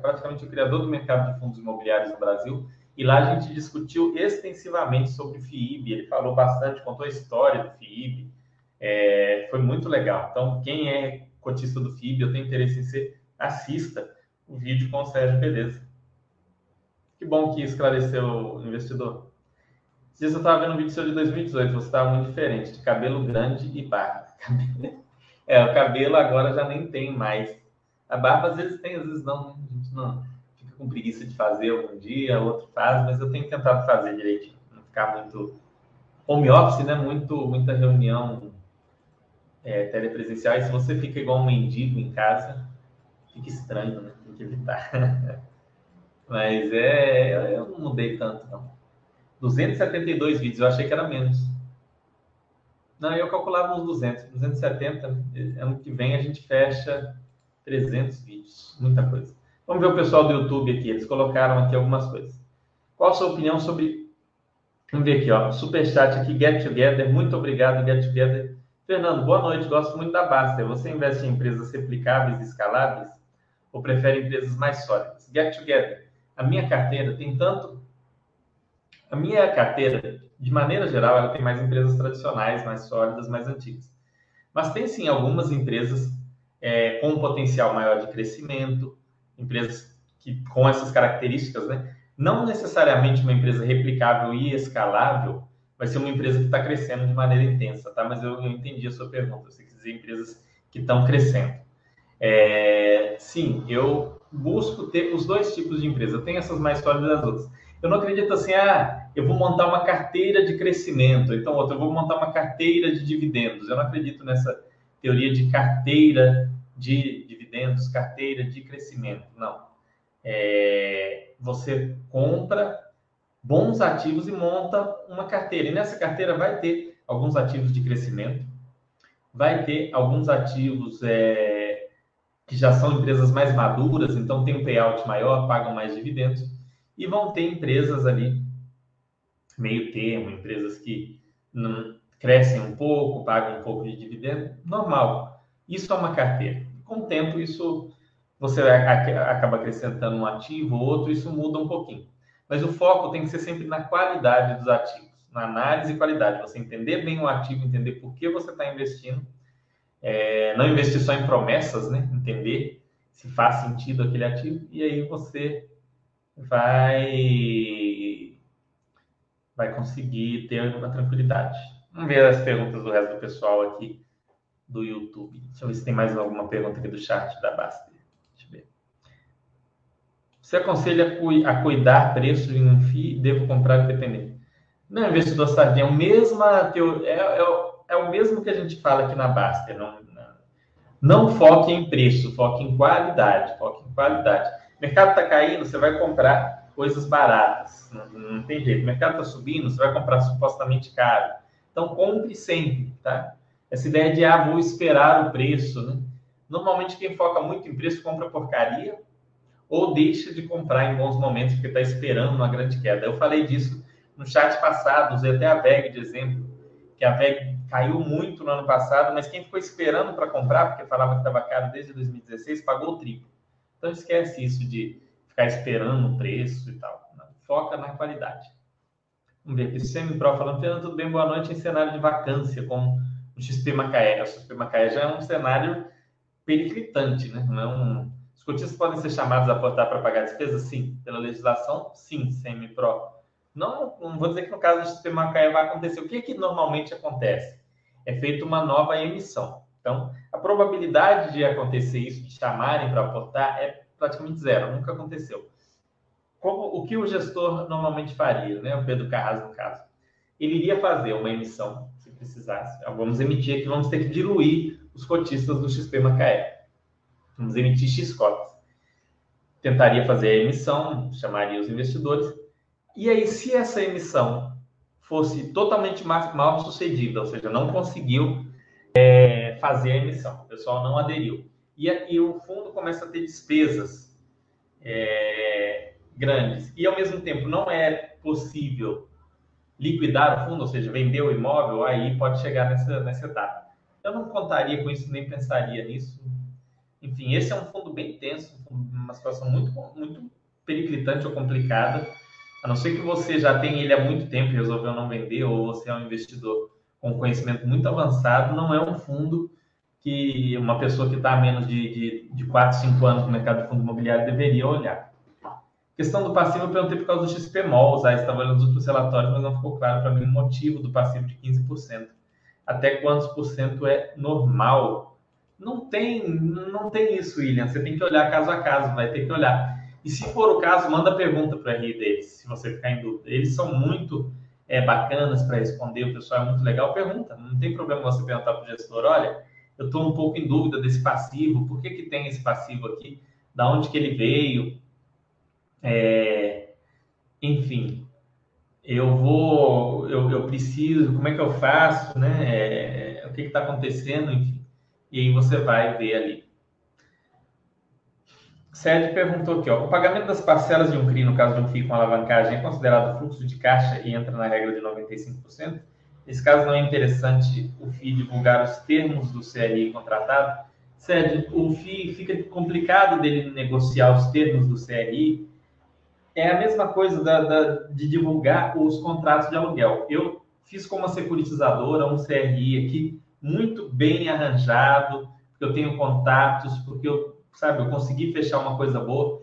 praticamente o criador do mercado de fundos imobiliários no Brasil. E lá a gente discutiu extensivamente sobre o FIIB. Ele falou bastante, contou a história do FIIB. É, foi muito legal. Então, quem é cotista do FIIB, eu tenho interesse em ser, assista o vídeo com o Sérgio Beleza. Que bom que esclareceu o investidor. Se eu estava vendo um vídeo seu de 2018, você estava muito diferente, de cabelo grande e barba. É, o cabelo agora já nem tem mais. A barba às vezes tem, às vezes não. Né? A gente não fica com preguiça de fazer um dia, outro faz, mas eu tenho tentado fazer direitinho. Não ficar muito home office, né? Muito, muita reunião é, telepresencial. E se você fica igual um mendigo em casa, fica estranho, né? Tem que evitar. mas é, eu não mudei tanto, não. 272 vídeos, eu achei que era menos. Não, eu calculava uns 200, 270. Ano que vem a gente fecha 300 vídeos, muita coisa. Vamos ver o pessoal do YouTube aqui, eles colocaram aqui algumas coisas. Qual a sua opinião sobre. Vamos ver aqui, ó. Superchat aqui, Get Together. Muito obrigado, Get Together. Fernando, boa noite. Gosto muito da Baster. Você investe em empresas replicáveis e escaláveis ou prefere empresas mais sólidas? Get Together. A minha carteira tem tanto. A minha carteira de maneira geral, ela tem mais empresas tradicionais, mais sólidas, mais antigas. Mas tem sim algumas empresas é, com um potencial maior de crescimento, empresas que com essas características, né? Não necessariamente uma empresa replicável e escalável vai ser uma empresa que está crescendo de maneira intensa, tá? Mas eu, eu, entendi a sua pergunta. Você quer dizer empresas que estão crescendo. É, sim, eu busco ter os dois tipos de empresa. Eu tenho essas mais sólidas das outras. Eu não acredito assim, ah, eu vou montar uma carteira de crescimento, então outra, eu vou montar uma carteira de dividendos. Eu não acredito nessa teoria de carteira de dividendos, carteira de crescimento. Não. É, você compra bons ativos e monta uma carteira. E nessa carteira vai ter alguns ativos de crescimento, vai ter alguns ativos é, que já são empresas mais maduras, então tem um payout maior, pagam mais dividendos e vão ter empresas ali, meio termo, empresas que não, crescem um pouco, pagam um pouco de dividendo, normal. Isso é uma carteira. Com o tempo, isso você acaba acrescentando um ativo ou outro, isso muda um pouquinho. Mas o foco tem que ser sempre na qualidade dos ativos, na análise e qualidade. Você entender bem o ativo, entender por que você está investindo, é, não investir só em promessas, né? Entender se faz sentido aquele ativo e aí você vai vai conseguir ter uma tranquilidade. Vamos ver as perguntas do resto do pessoal aqui do YouTube. Deixa eu ver se tem mais alguma pergunta aqui do chat da ver. Você aconselha a cuidar preço em um FII? Devo comprar independente? Não, investidor sardinha, é o mesmo é, é, é, o mesmo que a gente fala aqui na Baster. Não, não, não foque em preço, foque em qualidade. Foque em qualidade O mercado está caindo, você vai comprar coisas baratas. Não, tem jeito. O mercado está subindo, você vai comprar supostamente caro. Então, compre sempre, tá? Essa ideia de, ah, vou esperar o preço, né? Normalmente, quem foca muito em preço compra porcaria ou deixa de comprar em bons momentos porque está esperando uma grande queda. Eu falei disso no chat passado, usei até a VEG de exemplo, que a VEG caiu muito no ano passado, mas quem ficou esperando para comprar, porque falava que estava caro desde 2016, pagou o triplo. Então esquece isso de ficar esperando o preço e tal. Foca na qualidade. Vamos ver aqui, Semi-Pro falando, Fernando, tudo bem? Boa noite em cenário de vacância, com o XP Macaé. O XP Macaé já é um cenário periclitante, né? Não é um... Os cotistas podem ser chamados a aportar para pagar despesas? Sim. Pela legislação? Sim, Semi-Pro. Não, não vou dizer que no caso do XP Macaé vai acontecer. O que, que normalmente acontece? É feita uma nova emissão. Então, a probabilidade de acontecer isso, de chamarem para aportar, é praticamente zero, nunca aconteceu. Como, o que o gestor normalmente faria, né? o Pedro Carras, no caso? Ele iria fazer uma emissão, se precisasse. Vamos emitir aqui, vamos ter que diluir os cotistas do XP Macaé. Vamos emitir X cotas. Tentaria fazer a emissão, chamaria os investidores. E aí, se essa emissão fosse totalmente mal sucedida, ou seja, não conseguiu é, fazer a emissão, o pessoal não aderiu e, e o fundo começa a ter despesas é, grandes e ao mesmo tempo não é possível liquidar o fundo, ou seja, vender o imóvel, aí pode chegar nessa, nessa etapa. Eu não contaria com isso, nem pensaria nisso. Enfim, esse é um fundo bem tenso, uma situação muito, muito periclitante ou complicada. A não ser que você já tenha ele há muito tempo e resolveu não vender, ou você é um investidor com conhecimento muito avançado, não é um fundo que uma pessoa que está há menos de, de, de 4, 5 anos no mercado de fundo imobiliário deveria olhar. Questão do passivo, eu perguntei por causa do XPMOL, já estava olhando os outros relatórios, mas não ficou claro para mim o motivo do passivo de 15%. Até quantos por cento é normal? Não tem, não tem isso, William. Você tem que olhar caso a caso, vai ter que olhar. E se for o caso, manda pergunta para o RI deles, se você ficar em dúvida. Eles são muito é, bacanas para responder, o pessoal é muito legal. Pergunta, não tem problema você perguntar para o gestor: olha, eu estou um pouco em dúvida desse passivo, por que, que tem esse passivo aqui, da onde que ele veio, é, enfim, eu vou, eu, eu, preciso, como é que eu faço, né, é, o que está acontecendo, enfim, e aí você vai ver ali. Sérgio perguntou aqui, ó, o pagamento das parcelas de um CRI, no caso de um FII com alavancagem, é considerado fluxo de caixa e entra na regra de 95%? Nesse caso, não é interessante o FII divulgar os termos do CRI contratado? Sérgio, o FII fica complicado dele negociar os termos do CRI. É a mesma coisa da, da, de divulgar os contratos de aluguel. Eu fiz com uma securitizadora um CRI aqui muito bem arranjado, eu tenho contatos, porque eu, sabe, eu consegui fechar uma coisa boa.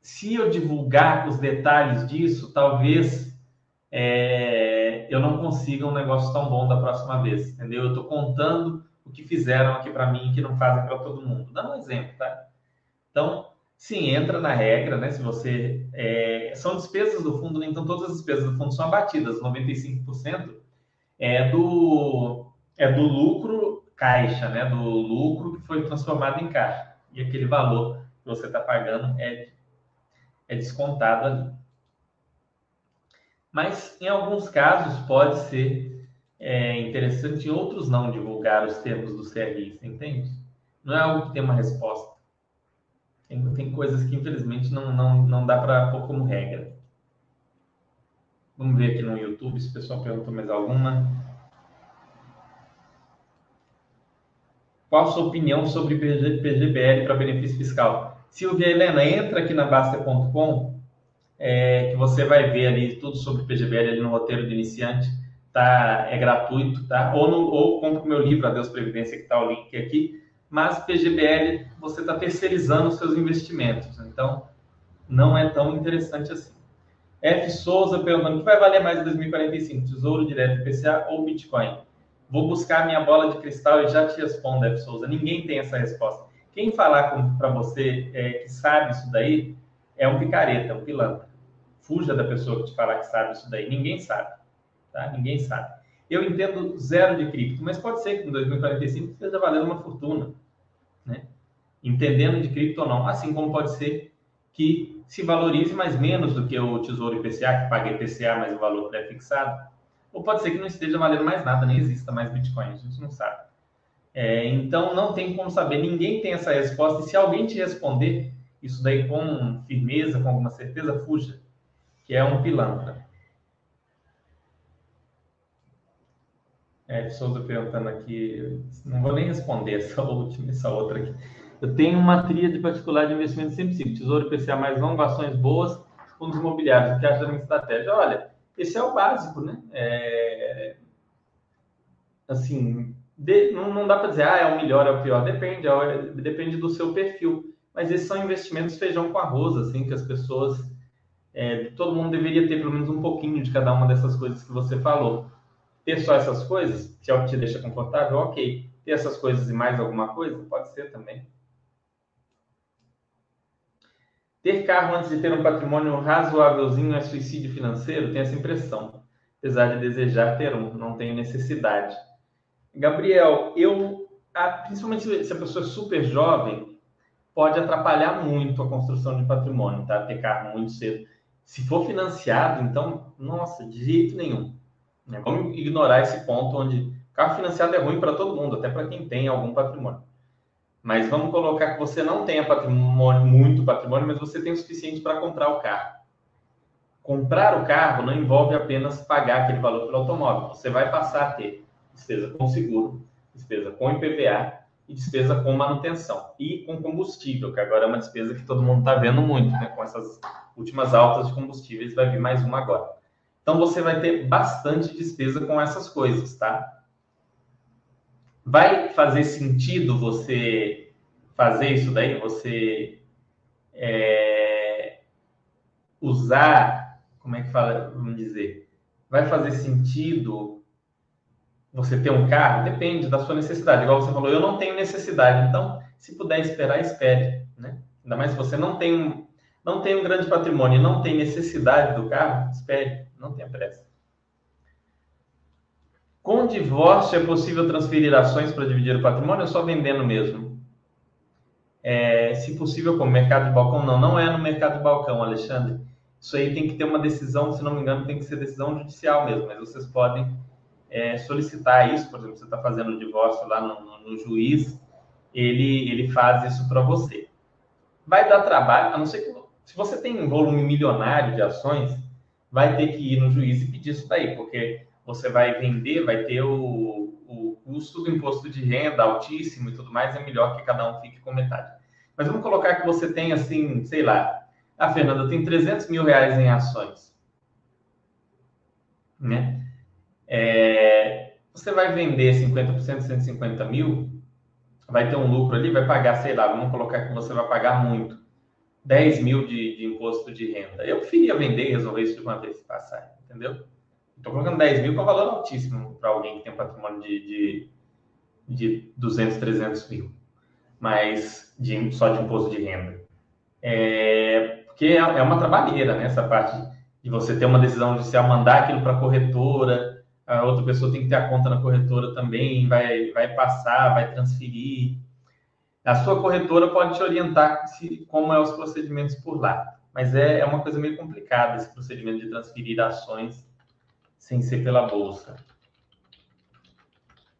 Se eu divulgar os detalhes disso, talvez é, eu não consiga um negócio tão bom da próxima vez, entendeu? Eu estou contando o que fizeram aqui para mim que não fazem para todo mundo. Dá um exemplo, tá? Então, sim, entra na regra, né? Se você. É, são despesas do fundo, então todas as despesas do fundo são abatidas, 95% é do, é do lucro caixa, né? Do lucro que foi transformado em caixa. E aquele valor que você está pagando é, é descontado ali. Mas em alguns casos pode ser é, interessante, em outros não, divulgar os termos do CRI, você entende? Não é algo que tem uma resposta. Tem, tem coisas que infelizmente não, não, não dá para pôr como regra. Vamos ver aqui no YouTube se o pessoal perguntou mais alguma. Qual a sua opinião sobre PGBL para benefício fiscal? Silvia Helena, entra aqui na Basta.com é, que você vai ver ali tudo sobre PGBL ali no roteiro de iniciante, tá? É gratuito, tá? Ou, no, ou compra o meu livro, Adeus Previdência, que está o link aqui. Mas PGBL, você está terceirizando os seus investimentos, então não é tão interessante assim. F. Souza perguntando: o que vai valer mais em 2045? Tesouro direto, PCA ou Bitcoin? Vou buscar minha bola de cristal e já te respondo, F. Souza. Ninguém tem essa resposta. Quem falar para você é, que sabe isso daí, é um picareta, um pilantra. Fuja da pessoa que te falar que sabe isso daí. Ninguém sabe. Tá? Ninguém sabe. Eu entendo zero de cripto, mas pode ser que em 2045 esteja valendo uma fortuna. Né? entendendo de cripto ou não, assim como pode ser que se valorize mais menos do que o Tesouro IPCA, que paga IPCA mais o valor pré-fixado, ou pode ser que não esteja valendo mais nada, nem exista mais Bitcoin, a gente não sabe. É, então, não tem como saber, ninguém tem essa resposta, e se alguém te responder isso daí com firmeza, com alguma certeza, fuja, que é um pilantra. É, Souza perguntando aqui, não vou nem responder essa última, essa outra aqui. Eu tenho uma tríade particular de investimento sempre sigo. Tesouro PCA mais longo, ações boas, fundos imobiliários. O que acha da minha estratégia? Olha, esse é o básico, né? É... Assim, de... não, não, dá para dizer, ah, é o melhor, é o pior. Depende, é... depende do seu perfil. Mas esses são investimentos feijão com arroz, assim, que as pessoas... É... todo mundo deveria ter pelo menos um pouquinho de cada uma dessas coisas que você falou. Ter só essas coisas, se é o que te deixa confortável, ok. Ter essas coisas e mais alguma coisa, pode ser também. Ter carro antes de ter um patrimônio razoávelzinho é suicídio financeiro? Tenho essa impressão. Apesar de desejar ter um, não tenho necessidade. Gabriel, eu, principalmente se a pessoa é super jovem, pode atrapalhar muito a construção de patrimônio, tá? Ter carro muito cedo. Se for financiado, então, nossa, de jeito nenhum. Né? Vamos ignorar esse ponto onde carro financiado é ruim para todo mundo, até para quem tem algum patrimônio. Mas vamos colocar que você não tenha patrimônio, muito patrimônio, mas você tem o suficiente para comprar o carro. Comprar o carro não envolve apenas pagar aquele valor pelo automóvel. Você vai passar a ter despesa com seguro, despesa com IPVA e despesa com manutenção. E com combustível, que agora é uma despesa que todo mundo está vendo muito, né? Com essas últimas altas de combustíveis, vai vir mais uma agora. Então você vai ter bastante despesa com essas coisas, tá? Vai fazer sentido você fazer isso daí? Você é, usar, como é que fala, vamos dizer, vai fazer sentido você ter um carro? Depende da sua necessidade. Igual você falou, eu não tenho necessidade, então se puder esperar, espere, né? Ainda mais se você não tem um, não tem um grande patrimônio não tem necessidade do carro, espere, não tenha pressa. Com divórcio é possível transferir ações para dividir o patrimônio ou só vendendo mesmo? É, se possível, como mercado de balcão, não. Não é no mercado de balcão, Alexandre. Isso aí tem que ter uma decisão, se não me engano, tem que ser decisão judicial mesmo, mas vocês podem é, solicitar isso, por exemplo, você está fazendo o divórcio lá no, no, no, juiz, ele, ele faz isso para você. Vai dar trabalho, a não ser que se você tem um volume milionário de ações, vai ter que ir no juiz e pedir isso daí, porque você vai vender, vai ter o, o custo do imposto de renda altíssimo e tudo mais, é melhor que cada um fique com metade. Mas vamos colocar que você tem assim, sei lá, ah, Fernanda tem 300 mil reais em ações, né? É, você vai vender 50%, 150 mil, vai ter um lucro ali, vai pagar, sei lá, vamos colocar que você vai pagar muito, 10 mil de, de imposto de renda. Eu preferia vender e resolver isso de uma vez se passar, entendeu? Estou colocando 10 mil com valor altíssimo para alguém que tem um patrimônio de, de, de 200, 300 mil, mas de, só de imposto de renda. É, porque é, é uma trabalheira, né? Essa parte de você ter uma decisão judicial, mandar aquilo para a corretora, a outra pessoa tem que ter a conta na corretora também, vai, vai passar, vai transferir. A sua corretora pode te orientar se, como é os procedimentos por lá. Mas é, é uma coisa meio complicada esse procedimento de transferir ações sem ser pela bolsa.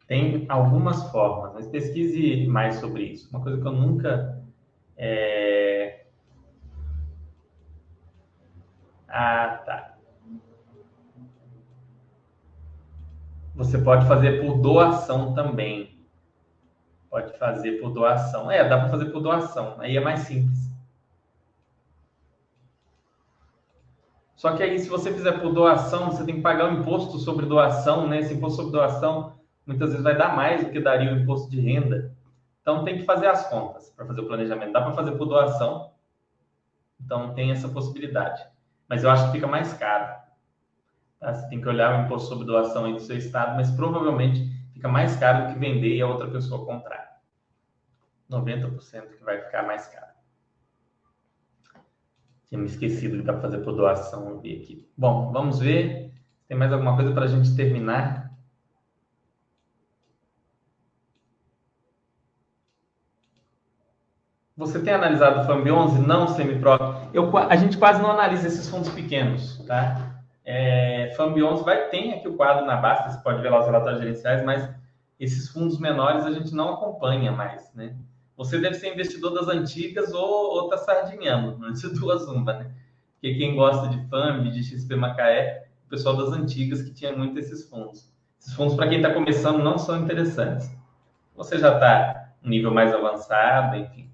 Tem algumas formas, mas pesquise mais sobre isso. Uma coisa que eu nunca. É... Ah, tá. Você pode fazer por doação também. Pode fazer por doação. É, dá para fazer por doação. Aí é mais simples. Só que aí, se você fizer por doação, você tem que pagar o imposto sobre doação, né? Esse imposto sobre doação muitas vezes vai dar mais do que daria o imposto de renda. Então, tem que fazer as contas para fazer o planejamento. Dá para fazer por doação, então tem essa possibilidade. Mas eu acho que fica mais caro. Tá? Você tem que olhar o imposto sobre doação aí do seu estado, mas provavelmente fica mais caro do que vender e a outra pessoa comprar. 90% que vai ficar mais caro. Tinha me esquecido que dá para fazer por doação, eu vi aqui. Bom, vamos ver. Tem mais alguma coisa para a gente terminar? Você tem analisado o FAMB 11? Não, Semipro. Eu, a gente quase não analisa esses fundos pequenos, tá? É, FAMB 11 vai, tem aqui o quadro na Basta, você pode ver lá os relatórios gerenciais, mas esses fundos menores a gente não acompanha mais, né? Você deve ser investidor das antigas ou, ou tá sardinhando, não de duas uma, né? Porque quem gosta de FAMB, de XP Macaé, o pessoal das antigas que tinha muito esses fundos. Esses fundos, para quem está começando, não são interessantes. Você já está um nível mais avançado, enfim.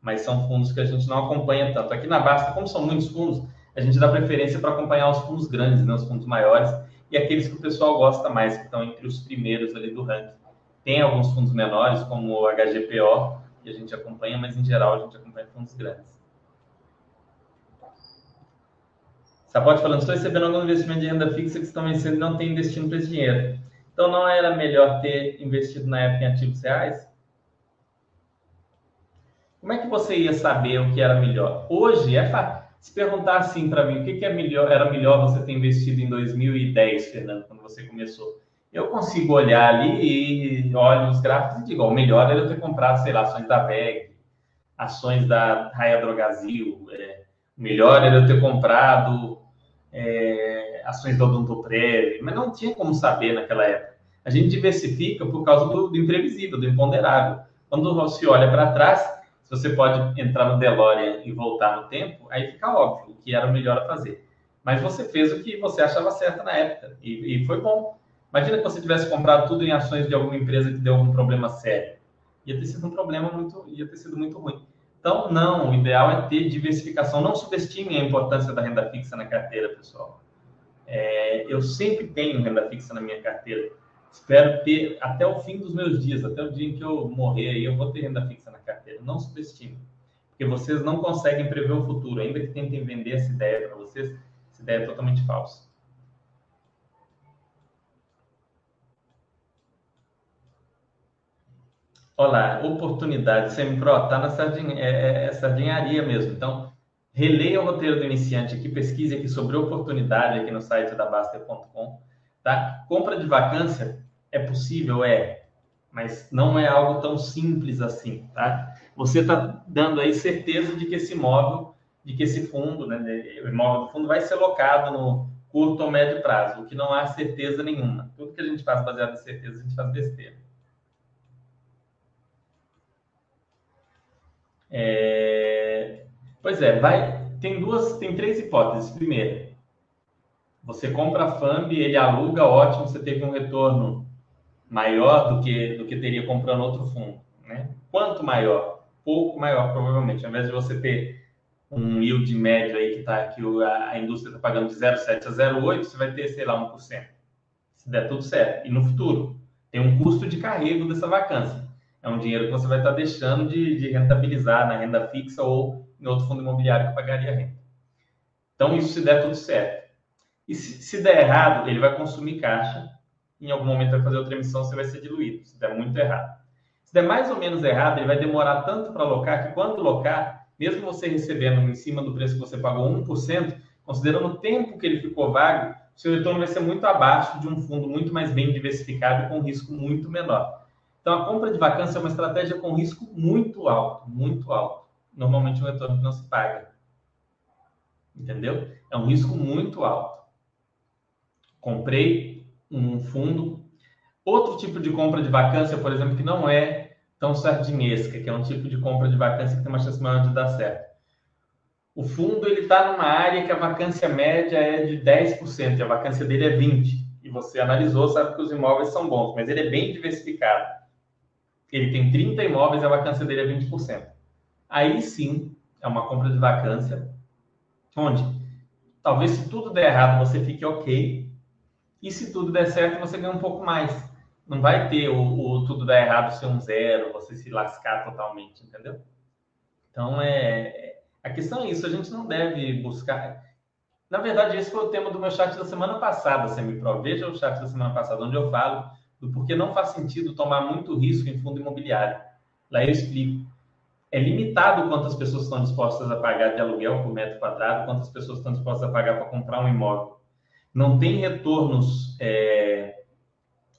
Mas são fundos que a gente não acompanha tanto. Aqui na Basta, como são muitos fundos, a gente dá preferência para acompanhar os fundos grandes, né, os fundos maiores, e aqueles que o pessoal gosta mais, que estão entre os primeiros ali do ranking. Tem alguns fundos menores, como o HGPO, que a gente acompanha, mas em geral a gente acompanha fundos grandes. Sapote falando, estou recebendo algum investimento de renda fixa que estão vencendo e não tem investindo para esse dinheiro. Então não era melhor ter investido na época em ativos reais? Como é que você ia saber o que era melhor? Hoje é fácil. Se perguntar assim para mim, o que, que é melhor, era melhor você ter investido em 2010, Fernando, quando você começou? Eu consigo olhar ali e olho os gráficos e digo, o melhor era eu ter comprado, sei lá, ações da VEG, ações da Raia Drogazil, é, o melhor era eu ter comprado é, ações da Odontoprev, mas não tinha como saber naquela época. A gente diversifica por causa do, do imprevisível, do imponderável. Quando você olha para trás, se você pode entrar no DeLorean e voltar no tempo, aí fica óbvio o que era o melhor a fazer. Mas você fez o que você achava certo na época e, e foi bom. Imagina que você tivesse comprado tudo em ações de alguma empresa que deu algum problema sério. Ia ter sido um problema muito, ia ter sido muito ruim. Então, não, o ideal é ter diversificação. Não subestime a importância da renda fixa na carteira, pessoal. É, eu sempre tenho renda fixa na minha carteira. Espero ter até o fim dos meus dias, até o dia em que eu morrer eu vou ter renda fixa na carteira. Não subestime. Porque vocês não conseguem prever o futuro. Ainda que tentem vender essa ideia para vocês, essa ideia é totalmente falsa. Olá, oportunidade, Semipro, está na sardinha, é, é, é, sardinharia mesmo. Então, releia o roteiro do iniciante aqui, pesquise aqui sobre oportunidade aqui no site da Baster.com. Tá? Compra de vacância é possível, é, mas não é algo tão simples assim, tá? Você está dando aí certeza de que esse imóvel, de que esse fundo, né, o imóvel do fundo vai ser locado no curto ou médio prazo, o que não há certeza nenhuma. Tudo que a gente faz baseado em certeza, a gente faz besteira. É... Pois é, vai. Tem duas, tem três hipóteses. Primeiro, você compra a FAMB, ele aluga, ótimo, você teve um retorno maior do que do que teria comprando outro fundo, né? Quanto maior? Pouco maior, provavelmente. Ao invés de você ter um yield médio aí que tá que a, indústria está pagando de 0,7 a 0,8, você vai ter, sei lá, 1%. Se der tudo certo. E no futuro, tem um custo de carrego dessa vacância é um dinheiro que você vai estar deixando de, de rentabilizar na renda fixa ou em outro fundo imobiliário que pagaria renda. Então, isso se der tudo certo. E se, se der errado, ele vai consumir caixa, em algum momento vai fazer outra emissão, você vai ser diluído, se der muito errado. Se der mais ou menos errado, ele vai demorar tanto para alocar que quando locar, mesmo você recebendo em cima do preço que você pagou 1%, considerando o tempo que ele ficou vago, seu retorno vai ser muito abaixo de um fundo muito mais bem diversificado com risco muito menor. Então, a compra de vacância é uma estratégia com risco muito alto, muito alto. Normalmente, um retorno não se paga. Entendeu? É um risco muito alto. Comprei um fundo. Outro tipo de compra de vacância, por exemplo, que não é tão sardinesca, que é um tipo de compra de vacância que tem uma chance maior de dar certo. O fundo ele está numa área que a vacância média é de 10%, e a vacância dele é 20%. E você analisou, sabe que os imóveis são bons, mas ele é bem diversificado ele tem 30 imóveis a vacância dele é 20%. Aí sim é uma compra de vacância, onde talvez se tudo der errado você fique ok, e se tudo der certo você ganha um pouco mais. Não vai ter o, o tudo dar errado ser um zero, você se lascar totalmente, entendeu? Então é, é a questão é isso, a gente não deve buscar. Na verdade, esse foi o tema do meu chat da semana passada, Semipro. Veja o chat da semana passada, onde eu falo do porquê não faz sentido tomar muito risco em fundo imobiliário. Lá eu explico. É limitado quantas pessoas estão dispostas a pagar de aluguel por metro quadrado, quantas pessoas estão dispostas a pagar para comprar um imóvel. Não tem retornos é,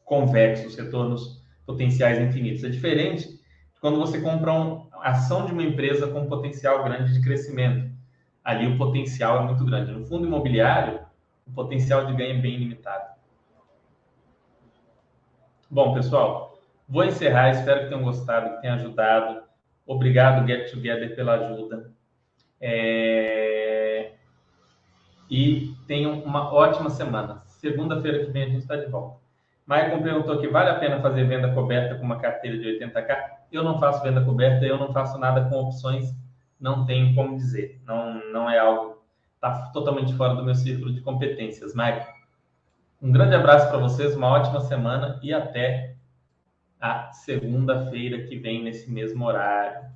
convexos, retornos potenciais infinitos. É diferente quando você compra uma ação de uma empresa com potencial grande de crescimento. Ali o potencial é muito grande. No fundo imobiliário, o potencial de ganho é bem limitado. Bom, pessoal, vou encerrar. Espero que tenham gostado, que tenha ajudado. Obrigado, Get Together, pela ajuda. É... E tenham uma ótima semana. Segunda-feira que vem a gente está de volta. Maicon perguntou aqui, vale a pena fazer venda coberta com uma carteira de 80k? Eu não faço venda coberta, eu não faço nada com opções, não tenho como dizer. Não, não é algo, está totalmente fora do meu círculo de competências. Maicon, um grande abraço para vocês, uma ótima semana e até a segunda-feira que vem nesse mesmo horário.